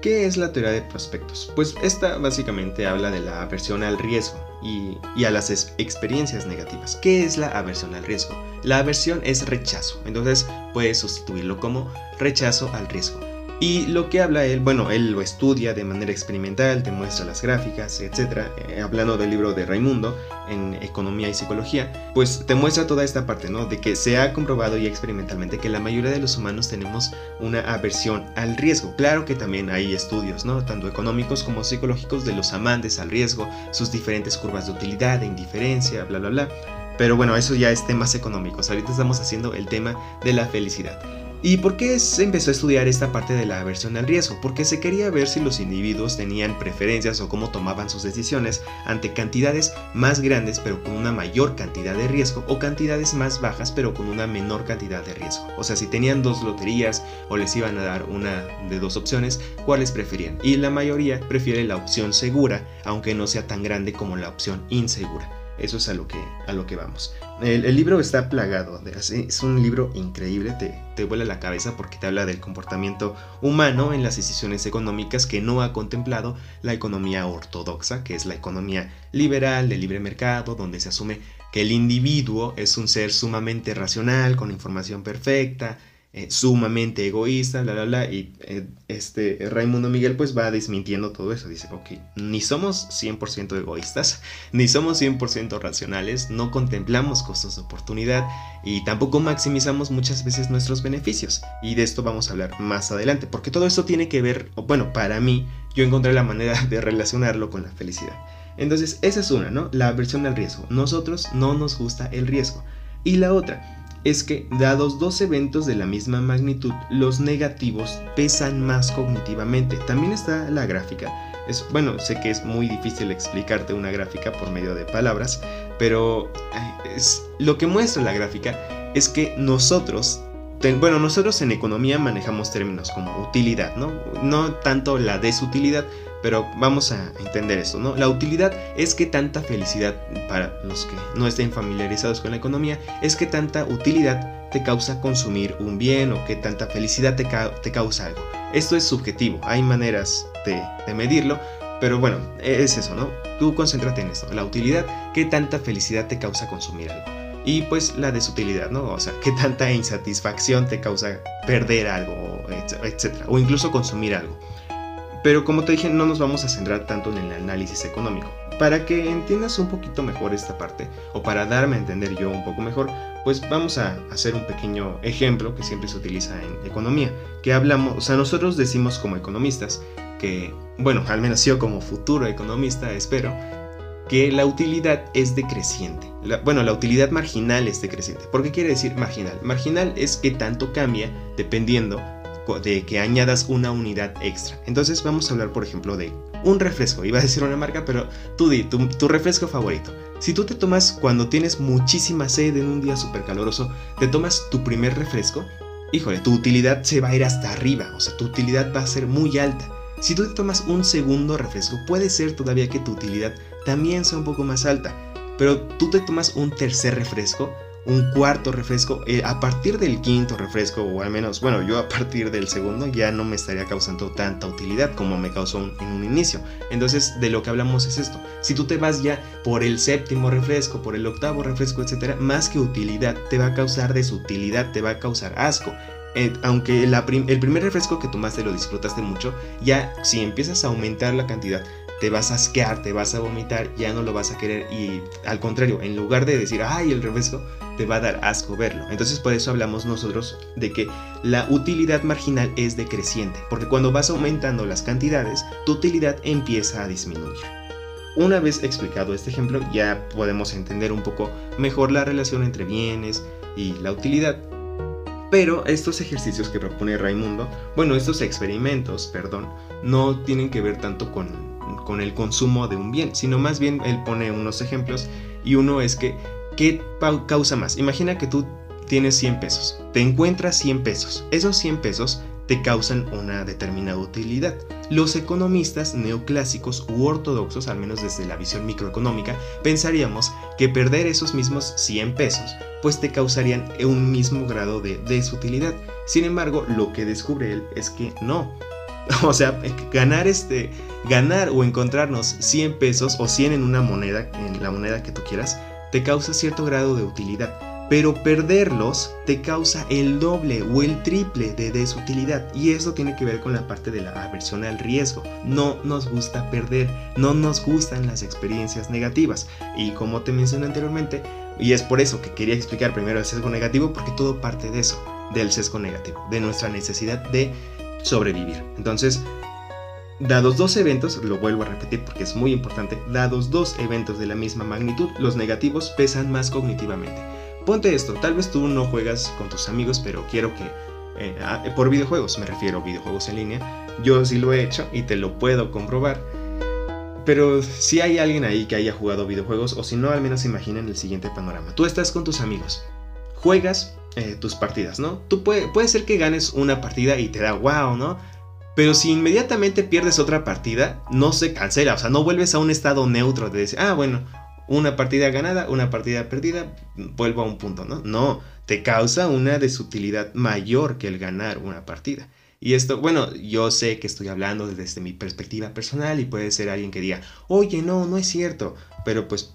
¿Qué es la teoría de prospectos? Pues esta básicamente habla de la aversión al riesgo y, y, a las experiencias negativas. ¿Qué es la aversión al riesgo? La aversión es rechazo, entonces puedes sustituirlo como rechazo al riesgo. Y lo que habla él, bueno, él lo estudia de manera experimental, te muestra las gráficas, etc. Eh, hablando del libro de Raimundo en Economía y Psicología, pues te muestra toda esta parte, ¿no? De que se ha comprobado ya experimentalmente que la mayoría de los humanos tenemos una aversión al riesgo. Claro que también hay estudios, ¿no? Tanto económicos como psicológicos de los amantes al riesgo, sus diferentes curvas de utilidad, de indiferencia, bla, bla, bla. Pero bueno, eso ya es temas económicos. Ahorita estamos haciendo el tema de la felicidad. ¿Y por qué se empezó a estudiar esta parte de la aversión al riesgo? Porque se quería ver si los individuos tenían preferencias o cómo tomaban sus decisiones ante cantidades más grandes pero con una mayor cantidad de riesgo o cantidades más bajas pero con una menor cantidad de riesgo. O sea, si tenían dos loterías o les iban a dar una de dos opciones, ¿cuáles preferían? Y la mayoría prefiere la opción segura, aunque no sea tan grande como la opción insegura. Eso es a lo que, a lo que vamos. El, libro está plagado, de, es un libro increíble, te, te vuela la cabeza porque te habla del comportamiento humano en las decisiones económicas que no ha contemplado la economía ortodoxa, que es la economía liberal de libre mercado, donde se asume que el individuo es un ser sumamente racional, con información perfecta, eh, sumamente egoísta, bla, bla, bla, y eh, este Raimundo Miguel pues va desmintiendo todo eso, dice, ok, ni somos 100% egoístas, ni somos 100% racionales, no contemplamos costos de oportunidad y tampoco maximizamos muchas veces nuestros beneficios, y de esto vamos a hablar más adelante, porque todo esto tiene que ver, bueno, para mí, yo encontré la manera de relacionarlo con la felicidad. Entonces, esa es una, ¿no? La aversión al riesgo. Nosotros no nos gusta el riesgo. Y la otra, es que, dados dos eventos de la misma magnitud, los negativos pesan más cognitivamente. También está la gráfica. Es, bueno, sé que es muy difícil explicarte una gráfica por medio de palabras, pero es, lo que muestra la gráfica es que nosotros bueno, nosotros en economía manejamos términos como utilidad, ¿no? No tanto la desutilidad, pero vamos a entender esto, ¿no? La utilidad es que tanta felicidad, para los que no estén familiarizados con la economía, es que tanta utilidad te causa consumir un bien o que tanta felicidad te, te causa algo. Esto es subjetivo, hay maneras de, de medirlo, Pero bueno, es eso, ¿no? Tú concéntrate en esto. La utilidad, ¿qué tanta felicidad te causa consumir algo? Y pues la desutilidad, ¿no? O sea, ¿qué tanta insatisfacción te causa perder algo, etcétera? O incluso consumir algo. Pero como te dije, no nos vamos a centrar tanto en el análisis económico. Para que entiendas un poquito mejor esta parte, o para darme a entender yo un poco mejor, pues vamos a hacer un pequeño ejemplo que siempre se utiliza en economía, que hablamos, o sea, nosotros decimos como economistas que, bueno, al menos yo como futuro economista espero, que la utilidad es decreciente. bueno, la utilidad marginal es decreciente. ¿Por qué quiere decir marginal? Marginal es que tanto cambia dependiendo de que añadas una unidad extra. Entonces vamos a hablar, por ejemplo, de un refresco. Iba a decir una marca, pero tú di, tu, refresco favorito. Si tú te tomas cuando tienes muchísima sed en un día súper caluroso, te tomas tu primer refresco, híjole, tu utilidad se va a ir hasta arriba, o sea, tu utilidad va a ser muy alta. Si tú te tomas un segundo refresco, puede ser todavía que tu utilidad también sea un poco más alta, pero tú te tomas un tercer refresco, un cuarto refresco, eh, a partir del quinto refresco, o al menos, bueno, yo a partir del segundo ya no me estaría causando tanta utilidad como me causó en un inicio. Entonces, de lo que hablamos es esto. Si tú te vas ya por el séptimo refresco, por el octavo refresco, etcétera, más que utilidad, te va a causar desutilidad, te va a causar asco. Eh, aunque el primer refresco que tomaste lo disfrutaste mucho, ya si empiezas a aumentar la cantidad te vas a asquear, te vas a vomitar, ya no lo vas a querer y al contrario, en lugar de decir, ay, el refresco, te va a dar asco verlo. Entonces por eso hablamos nosotros de que la utilidad marginal es decreciente, porque cuando vas aumentando las cantidades, tu utilidad empieza a disminuir. Una vez explicado este ejemplo, ya podemos entender un poco mejor la relación entre bienes y la utilidad. Pero estos ejercicios que propone Raimundo, bueno, estos experimentos, perdón, no tienen que ver tanto con con el consumo de un bien, sino más bien él pone unos ejemplos y uno es que, ¿qué causa más? Imagina que tú tienes 100 pesos, te encuentras 100 pesos, esos 100 pesos te causan una determinada utilidad. Los economistas neoclásicos u ortodoxos, al menos desde la visión microeconómica, pensaríamos que perder esos mismos 100 pesos pues te causarían un mismo grado de desutilidad. Sin embargo, lo que descubre él es que no, O sea, ganar este ganar o encontrarnos 100 pesos o 100 en una moneda, en la moneda que tú quieras, te causa cierto grado de utilidad, pero perderlos te causa el doble o el triple de desutilidad. Y eso tiene que ver con la parte de la aversión al riesgo. No nos gusta perder, no nos gustan las experiencias negativas. Y como te mencioné anteriormente, y es por eso que quería explicar primero el sesgo negativo porque todo parte de eso, del sesgo negativo, de nuestra necesidad de sobrevivir. Entonces, dados dos eventos, lo vuelvo a repetir porque es muy importante, dados dos eventos de la misma magnitud, los negativos pesan más cognitivamente. Ponte esto, tal vez tú no juegas con tus amigos, pero quiero que... Eh, ah, por videojuegos, me refiero a videojuegos en línea. Yo sí lo he hecho y te lo puedo comprobar. Pero si hay alguien ahí que haya jugado videojuegos, o si no, al menos imaginen el siguiente panorama. Tú estás con tus amigos, juegas eh, tus partidas, ¿no? Tú puede, puede ser que ganes una partida y te da wow, ¿no? Pero si inmediatamente pierdes otra partida, no se cancela, o sea, no vuelves a un estado neutro de decir, ah, bueno, una partida ganada, una partida perdida, vuelvo a un punto, ¿no? No, te causa una desutilidad mayor que el ganar una partida. Y esto, bueno, yo sé que estoy hablando desde mi perspectiva personal y puede ser alguien que diga, oye, no, no es cierto, pero pues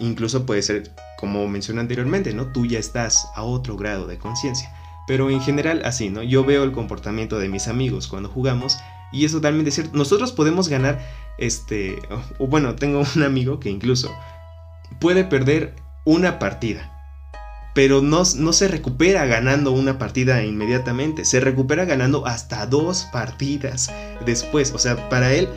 incluso puede ser, como mencioné anteriormente, ¿no? Tú ya estás a otro grado de conciencia. Pero en general así, ¿no? Yo veo el comportamiento de mis amigos cuando jugamos y es totalmente cierto. Nosotros podemos ganar, este, o bueno, tengo un amigo que incluso puede perder una partida, pero no, no, se recupera ganando una partida inmediatamente, se recupera ganando hasta dos partidas después. O sea, para él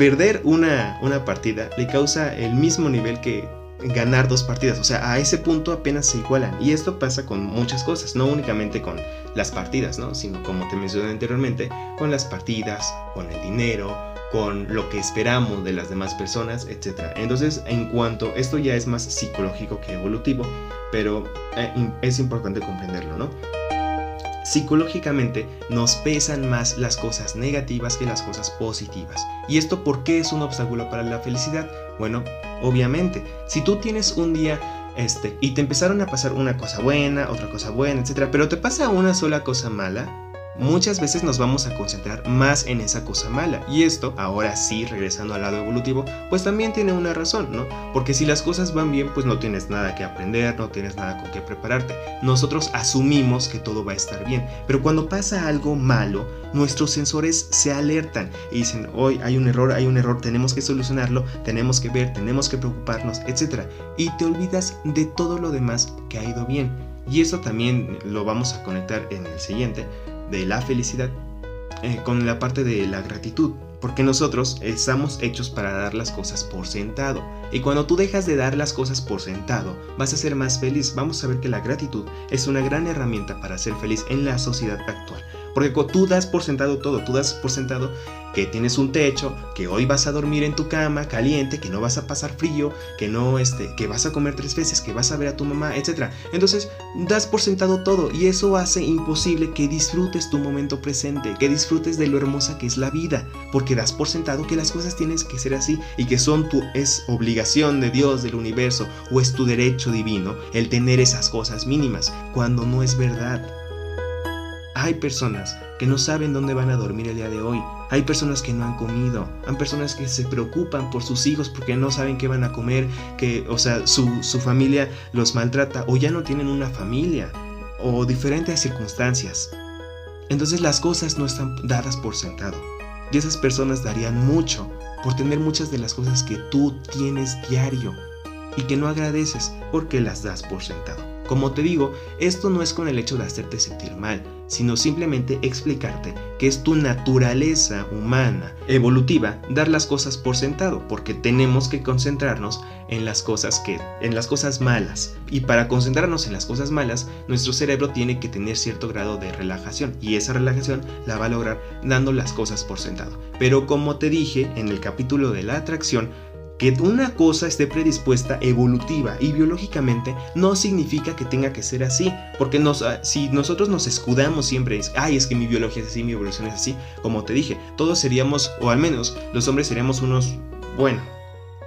perder una, una partida le causa el mismo nivel que ganar dos partidas. O sea, a ese punto apenas se igualan. Y esto pasa con muchas cosas, no únicamente con las partidas, ¿no? Sino como te mencioné anteriormente, con las partidas, con el dinero, con lo que esperamos de las demás personas, etc. Entonces, en cuanto, esto ya es más psicológico que evolutivo, pero eh, es importante comprenderlo, ¿no? Psicológicamente nos pesan más las cosas negativas que las cosas positivas. ¿Y esto por qué es un obstáculo para la felicidad? Bueno, obviamente, si tú tienes un día este, y te empezaron a pasar una cosa buena, otra cosa buena, etc., pero te pasa una sola cosa mala, muchas veces nos vamos a concentrar más en esa cosa mala. Y esto, ahora sí, regresando al lado evolutivo, pues también tiene una razón, ¿no? Porque si las cosas van bien, pues no tienes nada que aprender, no tienes nada con qué prepararte. Nosotros asumimos que todo va a estar bien, pero cuando pasa algo malo, nuestros sensores se alertan y dicen, hoy hay un error, hay un error, tenemos que solucionarlo, tenemos que ver, tenemos que preocuparnos, etc. Y te olvidas de todo lo demás que ha ido bien. Y eso también lo vamos a conectar en el siguiente, de la felicidad, eh, con la parte de la gratitud. Porque nosotros estamos hechos para dar las cosas por sentado. Y cuando tú dejas de dar las cosas por sentado, vas a ser más feliz. Vamos a ver que la gratitud es una gran herramienta para ser feliz en la sociedad actual. Porque tú das por sentado todo, tú das por sentado que tienes un techo, que hoy vas a dormir en tu cama caliente, que no vas a pasar frío, que no este, que vas a comer tres veces, que vas a ver a tu mamá, etc. Entonces, das por sentado todo y eso hace imposible que disfrutes tu momento presente, que disfrutes de lo hermosa que es la vida, porque das por sentado que las cosas tienen que ser así y que son tu es obligación de Dios, del universo o es tu derecho divino el tener esas cosas mínimas, cuando no es verdad. Hay personas que no saben dónde van a dormir el día de hoy. Hay personas que no han comido. Hay personas que se preocupan por sus hijos porque no saben qué van a comer. Que, o sea, su, su familia los maltrata o ya no tienen una familia. O diferentes circunstancias. Entonces las cosas no están dadas por sentado. Y esas personas darían mucho por tener muchas de las cosas que tú tienes diario y que no agradeces porque las das por sentado. Como te digo, esto no es con el hecho de hacerte sentir mal, sino simplemente explicarte que es tu naturaleza humana, evolutiva, dar las cosas por sentado, porque tenemos que concentrarnos en las cosas que en las cosas malas. Y para concentrarnos en las cosas malas, nuestro cerebro tiene que tener cierto grado de relajación y esa relajación la va a lograr dando las cosas por sentado. Pero como te dije en el capítulo de la atracción, que una cosa esté predispuesta evolutiva y biológicamente no significa que tenga que ser así, porque nos, ah, si nosotros nos escudamos siempre, es, ay, es que mi biología es así, mi evolución es así, como te dije, todos seríamos, o al menos los hombres seríamos unos, bueno,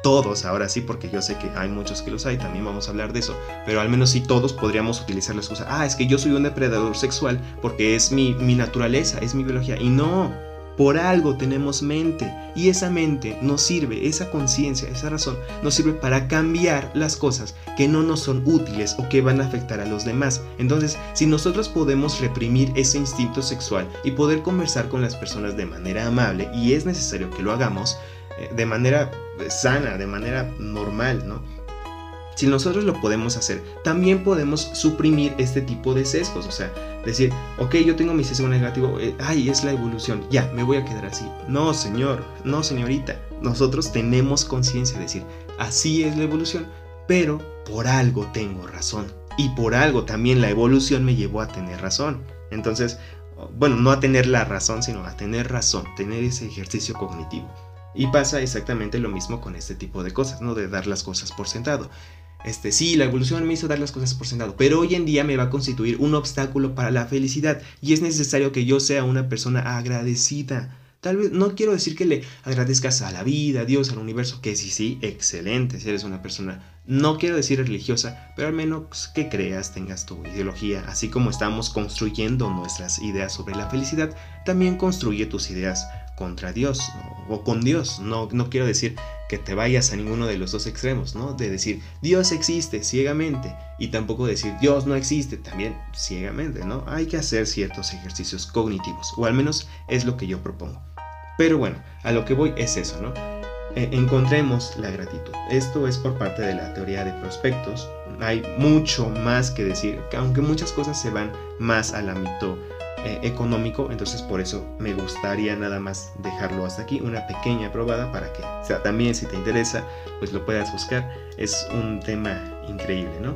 todos ahora sí, porque yo sé que hay muchos que los hay, también vamos a hablar de eso, pero al menos sí todos podríamos utilizar la excusa, ah, es que yo soy un depredador sexual porque es mi, mi naturaleza, es mi biología, y no, por algo tenemos mente y esa mente nos sirve, esa conciencia, esa razón nos sirve para cambiar las cosas que no nos son útiles o que van a afectar a los demás. Entonces, si nosotros podemos reprimir ese instinto sexual y poder conversar con las personas de manera amable, y es necesario que lo hagamos eh, de manera sana, de manera normal, ¿no? Si nosotros lo podemos hacer, también podemos suprimir este tipo de sesgos, o sea, decir, ok, yo tengo mi sesgo negativo, eh, ay, es la evolución, ya, me voy a quedar así. No, señor, no, señorita, nosotros tenemos conciencia de decir, así es la evolución, pero por algo tengo razón. Y por algo también la evolución me llevó a tener razón. Entonces, bueno, no a tener la razón, sino a tener razón, tener ese ejercicio cognitivo. Y pasa exactamente lo mismo con este tipo de cosas, ¿no? De dar las cosas por sentado. Este, sí, la evolución me hizo dar las cosas por sentado, pero hoy en día me va a constituir un obstáculo para la felicidad y es necesario que yo sea una persona agradecida. Tal vez no quiero decir que le agradezcas a la vida, a Dios, al universo, que sí, sí, excelente si eres una persona, no quiero decir religiosa, pero al menos que creas, tengas tu ideología, así como estamos construyendo nuestras ideas sobre la felicidad, también construye tus ideas contra Dios o con Dios. No, no quiero decir que te vayas a ninguno de los dos extremos, ¿no? De decir Dios existe ciegamente y tampoco decir Dios no existe también ciegamente, ¿no? Hay que hacer ciertos ejercicios cognitivos, o al menos es lo que yo propongo. Pero bueno, a lo que voy es eso, ¿no? E, encontremos la gratitud. Esto es por parte de la teoría de prospectos. Hay mucho más que decir, aunque muchas cosas se van más al ámbito eh, económico, entonces por eso me gustaría nada más dejarlo hasta aquí, una pequeña probada para que, sea, también si te interesa, pues lo puedas buscar. Es un tema increíble, ¿no?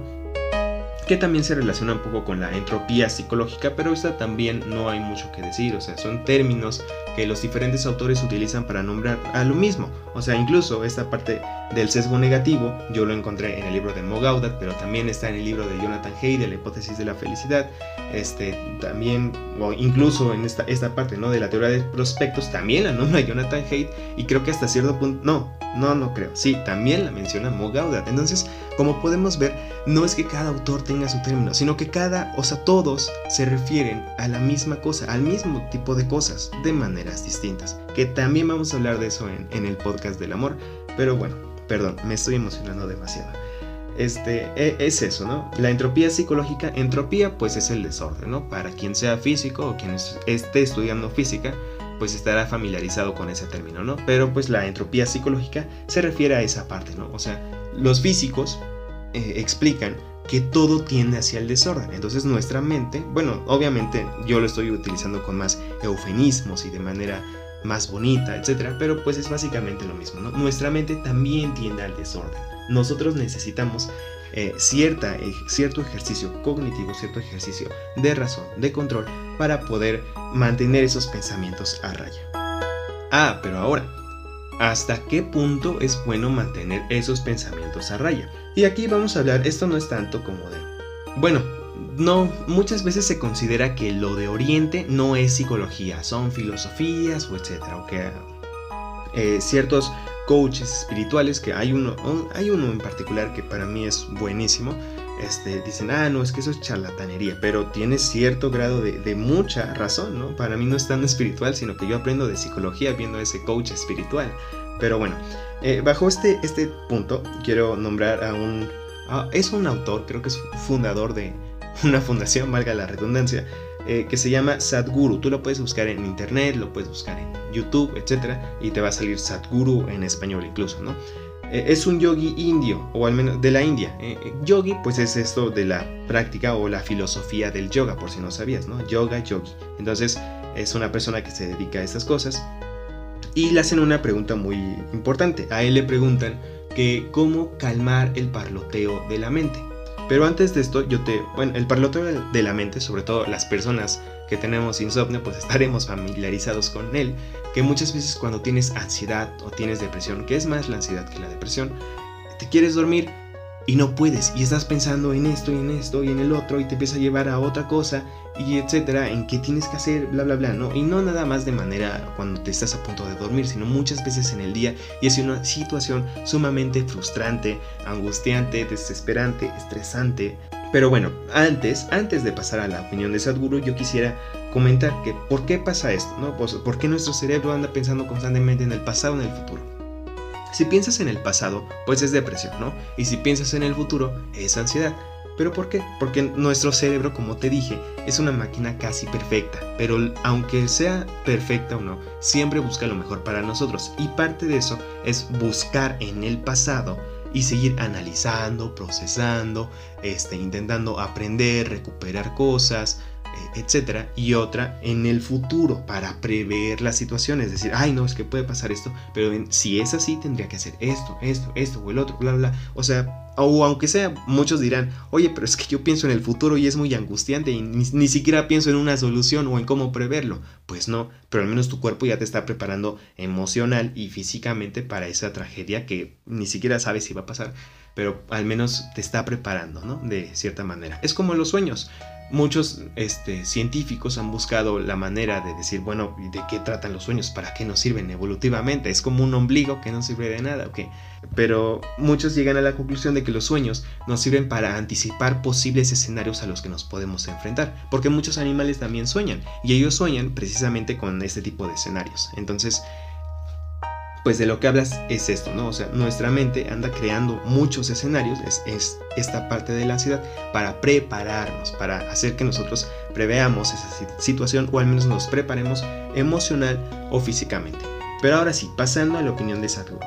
Que también se relaciona un poco con la entropía psicológica, pero esta también no hay mucho que decir, o sea, son términos que los diferentes autores utilizan para nombrar a lo mismo. O sea, incluso esta parte del sesgo negativo, yo lo encontré en el libro de Mo Gaudat, pero también está en el libro de Jonathan Hay de la hipótesis de la felicidad. Este, también, o incluso en esta, esta parte ¿no? de la teoría de prospectos, también la nombra Jonathan Haidt, y creo que hasta cierto punto, no, No, no creo. Sí, también la menciona Mo Gaudat. Entonces, como podemos ver, no es que cada autor tenga su término, sino que cada, o sea, todos se refieren a la misma cosa, al mismo tipo de cosas, de distintas. Que también vamos a hablar de eso en, en el podcast del amor. Pero bueno, perdón, me estoy emocionando demasiado. Este, e, es eso, ¿no? La entropía psicológica, entropía pues es el desorden, ¿no? Para quien sea físico o quien esté estudiando física, pues estará familiarizado con ese término, ¿no? Pero pues la entropía psicológica se refiere a esa parte, ¿no? O sea, los físicos eh, explican que todo tiende hacia el desorden. Entonces nuestra mente, bueno, obviamente yo lo estoy utilizando con más eufemismos y de manera más bonita, etcétera, pero pues es básicamente lo mismo, ¿no? Nuestra mente también tiende al desorden. Nosotros necesitamos eh, cierta, eh, cierto ejercicio cognitivo, cierto ejercicio de razón, de control, para poder mantener esos pensamientos a raya. Ah, pero ahora, ¿hasta qué punto es bueno mantener esos pensamientos a raya? Y aquí vamos a hablar, esto no es tanto como de... Bueno, no, muchas veces se considera que lo de Oriente no es psicología, son filosofías o etcétera, o que eh, ciertos coaches espirituales, que hay uno, hay uno en particular que para mí es buenísimo, este, dicen, ah, no, es que eso es charlatanería, pero tiene cierto grado de, mucha razón, ¿no? Para mí no es tan espiritual, sino que yo aprendo de psicología viendo ese coach espiritual. Pero bueno, eh, bajo este, este punto quiero nombrar a un... es un autor, creo que es fundador de una fundación, valga la redundancia, eh, que se llama Sadhguru. Tú lo puedes buscar en internet, lo puedes buscar en YouTube, etc. Y te va a salir Sadhguru en español incluso, ¿no? Eh, es un yogi indio, o al menos de la India. Eh, yogi, pues es esto de la práctica o la filosofía del yoga, por si no sabías, ¿no? Yoga, yogi. Entonces, es una persona que se dedica a estas cosas. Y le hacen una pregunta muy importante. A él le preguntan que cómo calmar el parloteo de la mente. Pero antes de esto, yo te. Bueno, el parloteo de la mente, sobre todo las personas que tenemos insomnio, pues estaremos familiarizados con él. Que muchas veces cuando tienes ansiedad o tienes depresión, que es más la ansiedad que la depresión, te quieres dormir y no puedes y estás pensando en esto y en esto y en el otro y te empieza a llevar a otra cosa y etcétera, en qué tienes que hacer, bla, bla, bla, ¿no? Y no nada más de manera cuando te estás a punto de dormir, sino muchas veces en el día y es una situación sumamente frustrante, angustiante, desesperante, estresante. Pero bueno, antes, antes de pasar a la opinión de Sadhguru, yo quisiera comentar que por qué pasa esto, ¿no? Pues, ¿Por qué nuestro cerebro anda pensando constantemente en el pasado, en el futuro? Si piensas en el pasado, pues es depresión, ¿no? Y si piensas en el futuro, es ansiedad. ¿Pero por qué? Porque nuestro cerebro, como te dije, es una máquina casi perfecta, pero aunque sea perfecta o no, siempre busca lo mejor para nosotros. Y parte de eso es buscar en el pasado y seguir analizando, procesando, este, intentando aprender, recuperar cosas, etcétera, y otra en el futuro para prever las situaciones, es decir, ay, no, es que puede pasar esto, pero si es así, tendría que hacer esto, esto, esto o el otro, bla, bla, o sea, o aunque sea, muchos dirán, oye, pero es que yo pienso en el futuro y es muy angustiante y ni, ni, siquiera pienso en una solución o en cómo preverlo. Pues no, pero al menos tu cuerpo ya te está preparando emocional y físicamente para esa tragedia que ni siquiera sabes si va a pasar, pero al menos te está preparando, ¿no? De cierta manera. Es como los sueños muchos este, científicos han buscado la manera de decir, bueno, ¿de qué tratan los sueños? ¿Para qué nos sirven evolutivamente? Es como un ombligo que no sirve de nada, ¿ok? Pero muchos llegan a la conclusión de que los sueños nos sirven para anticipar posibles escenarios a los que nos podemos enfrentar, porque muchos animales también sueñan, y ellos sueñan precisamente con este tipo de escenarios. Entonces, pues de lo que hablas es esto, ¿no? O sea, nuestra mente anda creando muchos escenarios, es, esta parte de la ansiedad, para prepararnos, para hacer que nosotros preveamos esa situación o al menos nos preparemos emocional o físicamente. Pero ahora sí, pasando a la opinión de Sadhguru.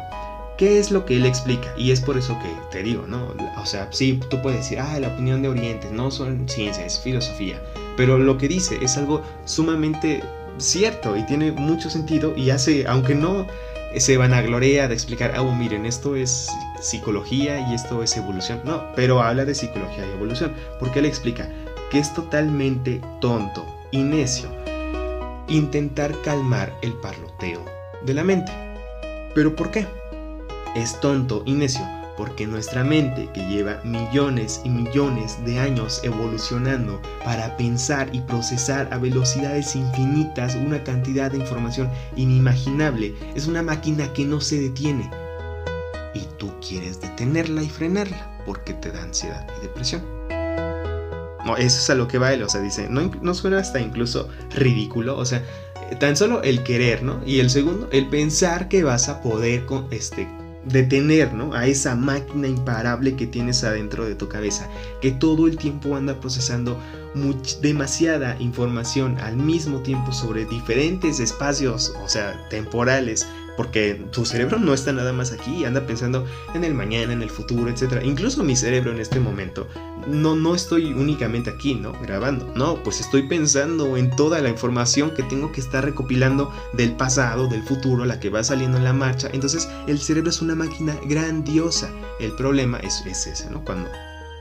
¿Qué es lo que él explica? Y es por eso que te digo, ¿no? O sea, sí, tú puedes decir, ah, la opinión de Oriente, no son ciencias, es filosofía. Pero lo que dice es algo sumamente cierto y tiene mucho sentido y hace, aunque no se van a gloria de explicar, ah, oh, miren, esto es psicología y esto es evolución. No, pero habla de psicología y evolución, porque él explica que es totalmente tonto y necio intentar calmar el parloteo de la mente. ¿Pero por qué? Es tonto y necio porque nuestra mente, que lleva millones y millones de años evolucionando para pensar y procesar a velocidades infinitas una cantidad de información inimaginable, es una máquina que no se detiene. tú quieres detenerla y frenarla porque te da ansiedad y depresión. No, eso es a lo que va él, o sea, dice, no, no suena hasta incluso ridículo, o sea, tan solo el querer, ¿no? Y el segundo, el pensar que vas a poder con, este, detener ¿no? a esa máquina imparable que tienes adentro de tu cabeza, que todo el tiempo anda procesando demasiada información al mismo tiempo sobre diferentes espacios, o sea, temporales, porque tu cerebro no está nada más aquí, anda pensando en el mañana, en el futuro, etc. Incluso mi cerebro en este momento, no, no estoy únicamente aquí, ¿no? Grabando, no, pues estoy pensando en toda la información que tengo que estar recopilando del pasado, del futuro, la que va saliendo en la marcha. Entonces el cerebro es una máquina grandiosa. El problema es, es ese, ¿no? Cuando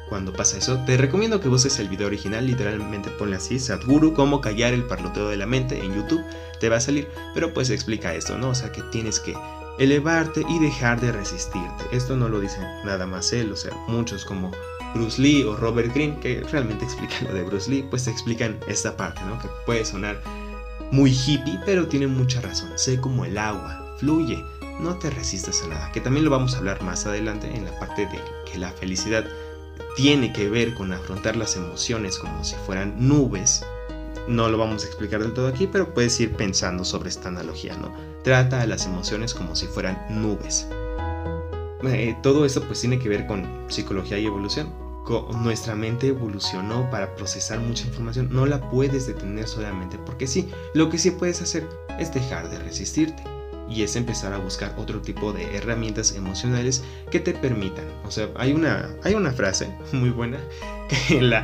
cuando pasa eso, te recomiendo que busques el video original, literalmente ponle así, Sadhguru, cómo callar el parloteo de la mente en YouTube, te va a salir, pero pues explica esto, ¿no? O sea, que tienes que elevarte y dejar de resistirte. Esto no lo dice nada más él, o sea, muchos como Bruce Lee o Robert Greene, que realmente explican lo de Bruce Lee, pues explican esta parte, ¿no? Que puede sonar muy hippie, pero tiene mucha razón. Sé como el agua, fluye, no te resistas a nada, que también lo vamos a hablar más adelante en la parte de que la felicidad tiene que ver con afrontar las emociones como si fueran nubes. No lo vamos a explicar del todo aquí, pero puedes ir pensando sobre esta analogía, ¿no? Trata a las emociones como si fueran nubes. Eh, todo esto pues tiene que ver con psicología y evolución. nuestra mente evolucionó para procesar mucha información. No la puedes detener solamente porque sí. Lo que sí puedes hacer es dejar de resistirte y es empezar a buscar otro tipo de herramientas emocionales que te permitan. O sea, hay una, hay una frase muy buena que la,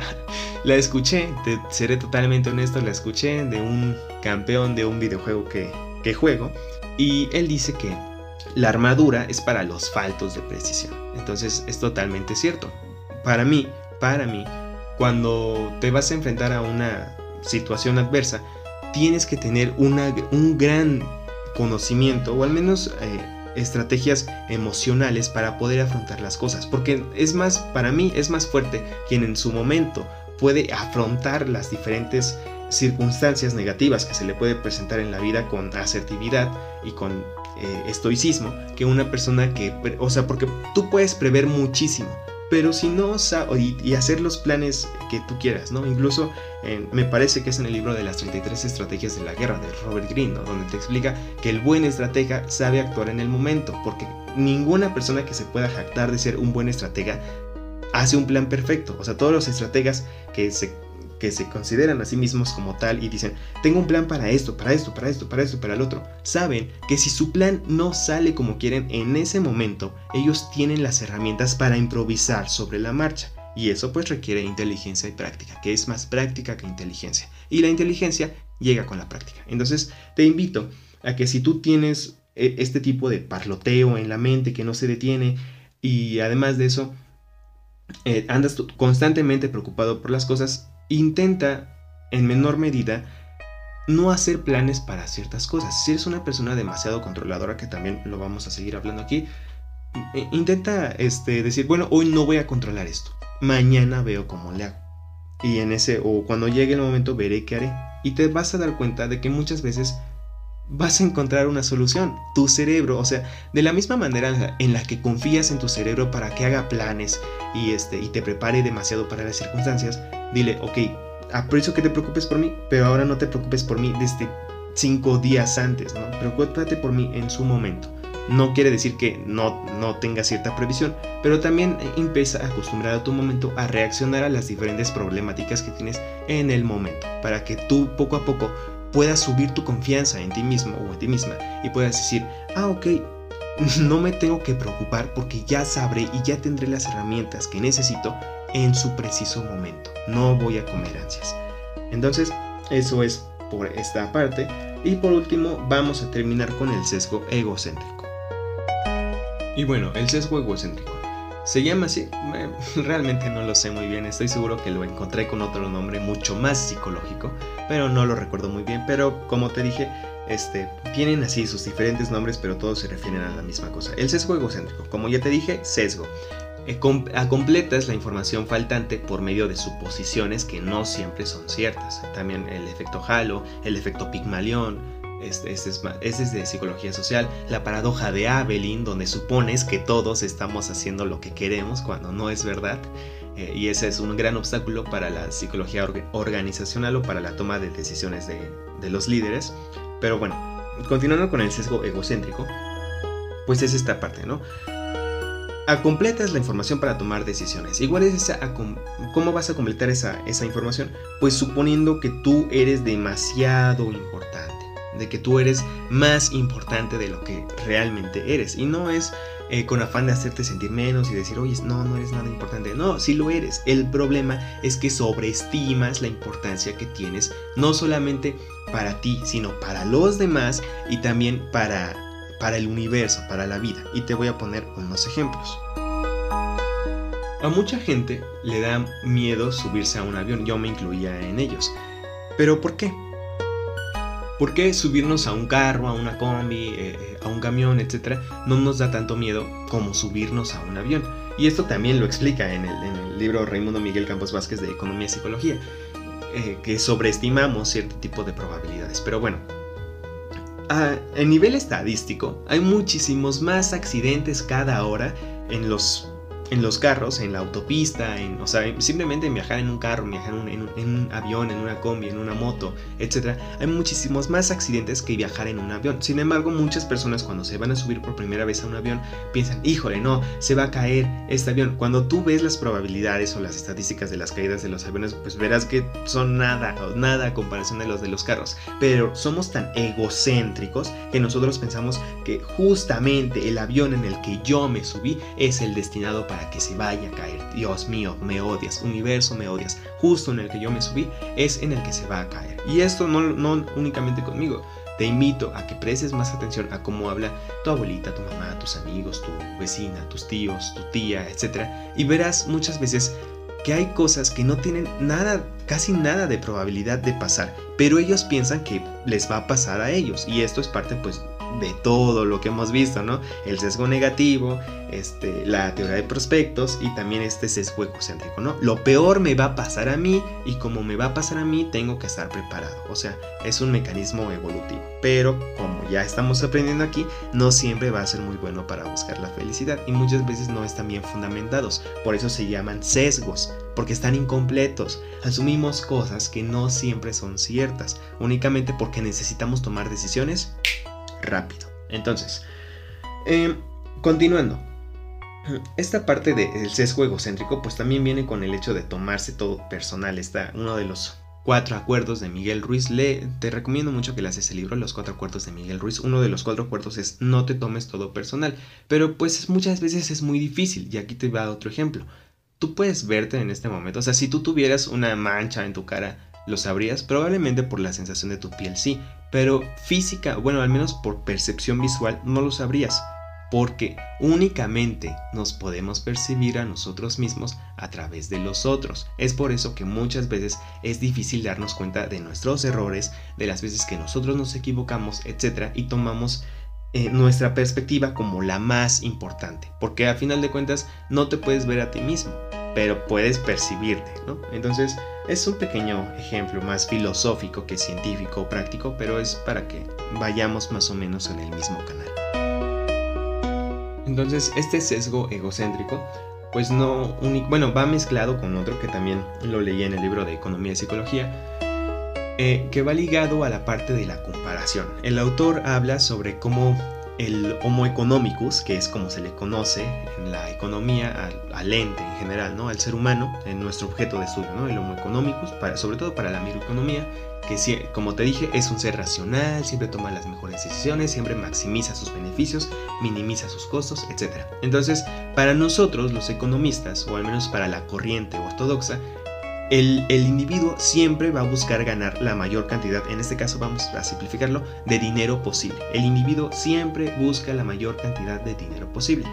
la escuché, seré totalmente honesto, la escuché de un campeón de un videojuego que, que juego y él dice que la armadura es para los faltos de precisión. Entonces es totalmente cierto. Para mí, para mí, cuando te vas a enfrentar a una situación adversa, tienes que tener una, un gran conocimiento o al menos eh, estrategias emocionales para poder afrontar las cosas. Porque es más, para mí es más fuerte quien en su momento puede afrontar las diferentes circunstancias negativas que se le puede presentar en la vida con asertividad y con eh, estoicismo que una persona que, o sea, porque tú puedes prever muchísimo, pero si no, y, y hacer los planes que tú quieras, ¿no? Incluso me parece que es en el libro de las 33 estrategias de la guerra de Robert Greene, ¿no? Donde te explica que el buen estratega sabe actuar en el momento, porque ninguna persona que se pueda jactar de ser un buen estratega hace un plan perfecto. O sea, todos los estrategas que se que se consideran a sí mismos como tal y dicen, tengo un plan para esto, para esto, para esto, para esto, para el otro, saben que si su plan no sale como quieren en ese momento, ellos tienen las herramientas para improvisar sobre la marcha. Y eso pues requiere inteligencia y práctica, que es más práctica que inteligencia. Y la inteligencia llega con la práctica. Entonces te invito a que si tú tienes eh, este tipo de parloteo en la mente que no se detiene y además de eso eh, andas constantemente preocupado por las cosas, intenta en menor medida no hacer planes para ciertas cosas. Si eres una persona demasiado controladora, que también lo vamos a seguir hablando aquí, intenta este, decir, bueno, hoy no voy a controlar esto. Mañana veo cómo le hago. Y en ese, o cuando llegue el momento, veré qué haré. Y te vas a dar cuenta de que muchas veces vas a encontrar una solución. Tu cerebro, o sea, de la misma manera en la que confías en tu cerebro para que haga planes y, este, y te prepare demasiado para las circunstancias, dile, ok, aprecio que te preocupes por mí, pero ahora no te preocupes por mí desde cinco días antes, ¿no? Preocúpate por mí en su momento. No quiere decir que no, no tengas cierta previsión, pero también empieza a acostumbrar a tu momento a reaccionar a las diferentes problemáticas que tienes en el momento, para que tú poco a poco puedas subir tu confianza en ti mismo o en ti misma y puedas decir, ah, ok, no me tengo que preocupar porque ya sabré y ya tendré las herramientas que necesito en su preciso momento. No voy a comer ansias. Entonces, eso es por esta parte. Y por último, vamos a terminar con el sesgo egocéntrico. Y bueno, el sesgo egocéntrico. Se llama así, realmente no lo sé muy bien, estoy seguro que lo encontré con otro nombre mucho más psicológico, pero no lo recuerdo muy bien, pero como te dije, este, tienen así sus diferentes nombres, pero todos se refieren a la misma cosa. El sesgo egocéntrico, como ya te dije, sesgo. Eh, completas la información faltante por medio de suposiciones que no siempre son ciertas. También el efecto halo, el efecto pigmalión, Este, es, este, es, de psicología social. La paradoja de Abelin, donde supones que todos estamos haciendo lo que queremos cuando no es verdad. Eh, y ese es un gran obstáculo para la psicología organizacional o para la toma de decisiones de, los líderes. Pero bueno, continuando con el sesgo egocéntrico, pues es esta parte, ¿no? completas la información para tomar decisiones. Igual es esa, ¿cómo vas a completar esa, esa información? Pues suponiendo que tú eres demasiado importante, de que tú eres más importante de lo que realmente eres. Y no es eh, con afán de hacerte sentir menos y decir, oye, no, no eres nada importante. No, sí lo eres. El problema es que sobreestimas la importancia que tienes, no solamente para ti, sino para los demás y también para para el universo, para la vida. Y te voy a poner unos ejemplos. A mucha gente le da miedo subirse a un avión, yo me incluía en ellos. ¿Pero por qué? ¿Por qué subirnos a un carro, a una combi, eh, eh, a un camión, etcétera, no nos da tanto miedo como subirnos a un avión? Y esto también lo explica en el, libro Raimundo Miguel Campos Vázquez de Economía y Psicología, eh, que sobreestimamos cierto tipo de probabilidades. Pero bueno, a, nivel estadístico, hay muchísimos más accidentes cada hora en los en los carros, en la autopista, en, o sea, simplemente en viajar en un carro, viajar en un, avión, en una combi, en una moto, etc. Hay muchísimos más accidentes que viajar en un avión. Sin embargo, muchas personas cuando se van a subir por primera vez a un avión piensan, híjole, no, se va a caer este avión. Cuando tú ves las probabilidades o las estadísticas de las caídas de los aviones, pues verás que son nada, nada a comparación de los de los carros. Pero somos tan egocéntricos que nosotros pensamos que justamente el avión en el que yo me subí es el destinado para que se vaya a caer. Dios mío, me odias, universo, me odias. Justo en el que yo me subí es en el que se va a caer. Y esto no, no únicamente conmigo. Te invito a que prestes más atención a cómo habla tu abuelita, tu mamá, tus amigos, tu vecina, tus tíos, tu tía, etc. Y verás muchas veces que hay cosas que no tienen nada, casi nada de probabilidad de pasar, pero ellos piensan que les va a pasar a ellos. Y esto es parte pues de todo lo que hemos visto, ¿no? El sesgo negativo, este, la teoría de prospectos y también este sesgo egocéntrico, ¿no? Lo peor me va a pasar a mí y como me va a pasar a mí tengo que estar preparado. O sea, es un mecanismo evolutivo. Pero como ya estamos aprendiendo aquí, no siempre va a ser muy bueno para buscar la felicidad y muchas veces no están bien fundamentados. Por eso se llaman sesgos, porque están incompletos. Asumimos cosas que no siempre son ciertas, únicamente porque necesitamos tomar decisiones rápido. Entonces, em, continuando. Esta parte del sesgo egocéntrico pues también viene con el hecho de tomarse todo personal. Está uno de los cuatro acuerdos de Miguel Ruiz. Le, te recomiendo mucho que leas ese libro, Los cuatro acuerdos de Miguel Ruiz. Uno de los cuatro acuerdos es no te tomes todo personal. Pero pues muchas veces es muy difícil. Y aquí te va otro ejemplo. Tú puedes verte en este momento. O sea, si tú tuvieras una mancha en tu cara, ¿lo sabrías? Probablemente por la sensación de tu piel, sí pero física, bueno, al menos por percepción visual, no lo sabrías, porque únicamente nos podemos percibir a nosotros mismos a través de los otros. Es por eso que muchas veces es difícil darnos cuenta de nuestros errores, de las veces que nosotros nos equivocamos, etc. y tomamos eh, nuestra perspectiva como la más importante, porque a final de cuentas no te puedes ver a ti mismo, pero puedes percibirte, ¿no? Entonces es un pequeño ejemplo más filosófico que científico o práctico, pero es para que vayamos más o menos en el mismo canal. Entonces este sesgo egocéntrico pues no bueno va mezclado con otro que también lo leí en el libro de economía y psicología eh, que va ligado a la parte de la comparación el autor habla sobre cómo el Homo economicus, que es como se le conoce en la economía al, ente en general, ¿no? al ser humano, en nuestro objeto de estudio, ¿no? el Homo economicus, para, sobre todo para la microeconomía, que como te dije es un ser racional, siempre toma las mejores decisiones, siempre maximiza sus beneficios, minimiza sus costos, etc. Entonces, para nosotros los economistas, o al menos para la corriente ortodoxa, el, individuo siempre va a buscar ganar la mayor cantidad, en este caso vamos a simplificarlo, de dinero posible. El individuo siempre busca la mayor cantidad de dinero posible.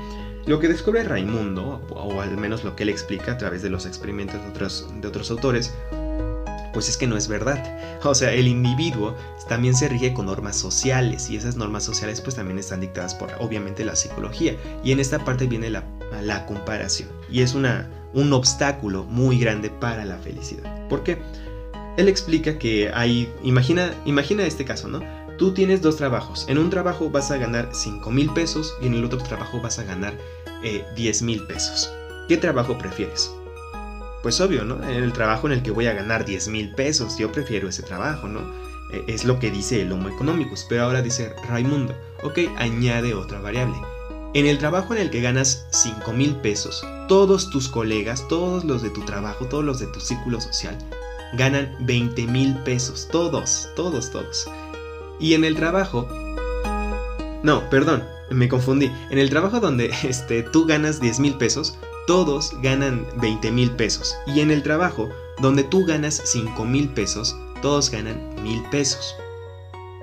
Lo que descubre Raimundo, o al menos lo que él explica a través de los experimentos de otros, autores, pues es que no es verdad. O sea, el individuo también se rige con normas sociales y esas normas sociales pues también están dictadas por obviamente la psicología. Y en esta parte viene la comparación y es una, un obstáculo muy grande para la felicidad. ¿Por qué? Él explica que hay, imagina, imagina este caso, ¿no? tú tienes dos trabajos. En un trabajo vas a ganar 5 mil pesos y en el otro trabajo vas a ganar 10 eh, mil pesos. ¿Qué trabajo prefieres? Pues obvio, ¿no? En el trabajo en el que voy a ganar 10 mil pesos, yo prefiero ese trabajo, ¿no? E, es lo que dice el Homo Economicus, pero ahora dice Raimundo, ok, añade otra variable. En el trabajo en el que ganas 5 mil pesos, todos tus colegas, todos los de tu trabajo, todos los de tu círculo social, ganan 20 mil pesos. Todos, todos, todos. Y en el trabajo... No, perdón, me confundí. En el trabajo donde este, tú ganas 10 mil pesos, todos ganan 20 mil pesos. Y en el trabajo donde tú ganas 5 mil pesos, todos ganan mil pesos.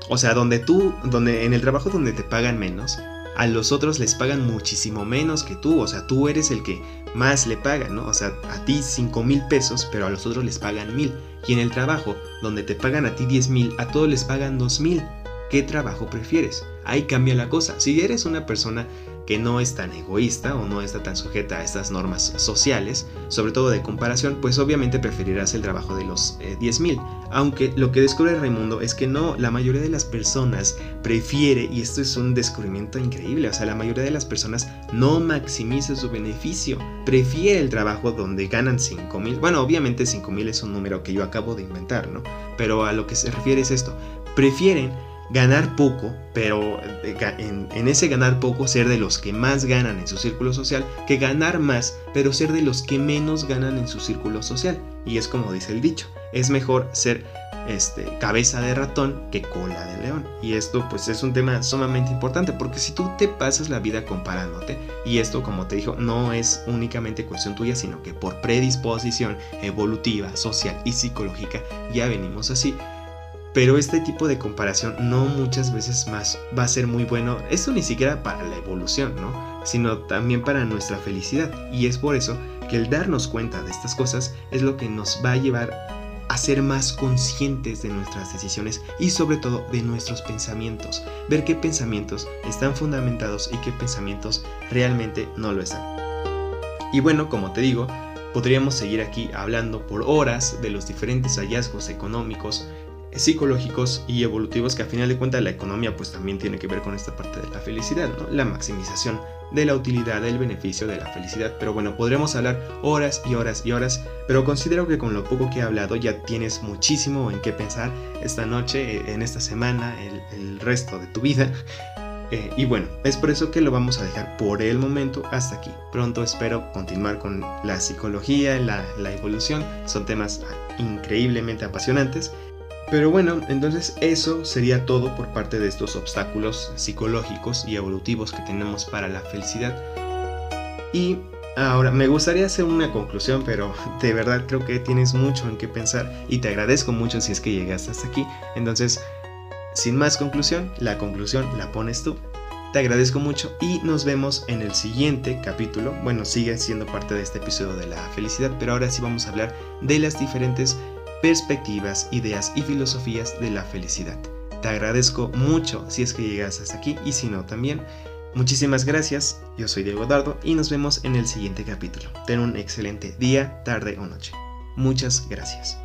O sea, donde tú, donde en el trabajo donde te pagan menos, a los otros les pagan muchísimo menos que tú. O sea, tú eres el que más le pagan, ¿no? O sea, a ti 5 mil pesos, pero a los otros les pagan mil. Y en el trabajo, donde te pagan a ti 10 mil, a todos les pagan 2 mil. ¿Qué trabajo prefieres? Ahí cambia la cosa. Si eres una persona que no es tan egoísta o no está tan sujeta a estas normas sociales, sobre todo de comparación, pues obviamente preferirás el trabajo de los eh, 10.000. Aunque lo que descubre Raimundo es que no, la mayoría de las personas prefiere, y esto es un descubrimiento increíble, o sea, la mayoría de las personas no maximiza su beneficio, prefiere el trabajo donde ganan 5.000. Bueno, obviamente 5.000 es un número que yo acabo de inventar, ¿no? Pero a lo que se refiere es esto, prefieren ganar poco, pero eh, en, ese ganar poco ser de los que más ganan en su círculo social, que ganar más, pero ser de los que menos ganan en su círculo social. Y es como dice el dicho, es mejor ser este, cabeza de ratón que cola de león. Y esto pues es un tema sumamente importante porque si tú te pasas la vida comparándote, y esto como te dijo, no es únicamente cuestión tuya, sino que por predisposición evolutiva, social y psicológica ya venimos así, pero este tipo de comparación no muchas veces más va a ser muy bueno, esto ni siquiera para la evolución, ¿no? Sino también para nuestra felicidad. Y es por eso que el darnos cuenta de estas cosas es lo que nos va a llevar a ser más conscientes de nuestras decisiones y sobre todo de nuestros pensamientos. Ver qué pensamientos están fundamentados y qué pensamientos realmente no lo están. Y bueno, como te digo, podríamos seguir aquí hablando por horas de los diferentes hallazgos económicos psicológicos y evolutivos que a final de cuentas la economía pues también tiene que ver con esta parte de la felicidad, ¿no? La maximización de la utilidad, del beneficio, de la felicidad. Pero bueno, podremos hablar horas y horas y horas, pero considero que con lo poco que he hablado ya tienes muchísimo en qué pensar esta noche, eh, en esta semana, el, resto de tu vida. Eh, y bueno, es por eso que lo vamos a dejar por el momento hasta aquí. Pronto espero continuar con la psicología, la, la evolución. Son temas increíblemente apasionantes. Pero bueno, entonces eso sería todo por parte de estos obstáculos psicológicos y evolutivos que tenemos para la felicidad. Y ahora me gustaría hacer una conclusión, pero de verdad creo que tienes mucho en qué pensar y te agradezco mucho si es que llegaste hasta aquí. Entonces, sin más conclusión, la conclusión la pones tú. Te agradezco mucho y nos vemos en el siguiente capítulo. Bueno, sigue siendo parte de este episodio de la felicidad, pero ahora sí vamos a hablar de las diferentes perspectivas, ideas y filosofías de la felicidad. Te agradezco mucho si es que llegas hasta aquí y si no también. Muchísimas gracias, yo soy Diego Dardo y nos vemos en el siguiente capítulo. Ten un excelente día, tarde o noche. Muchas gracias.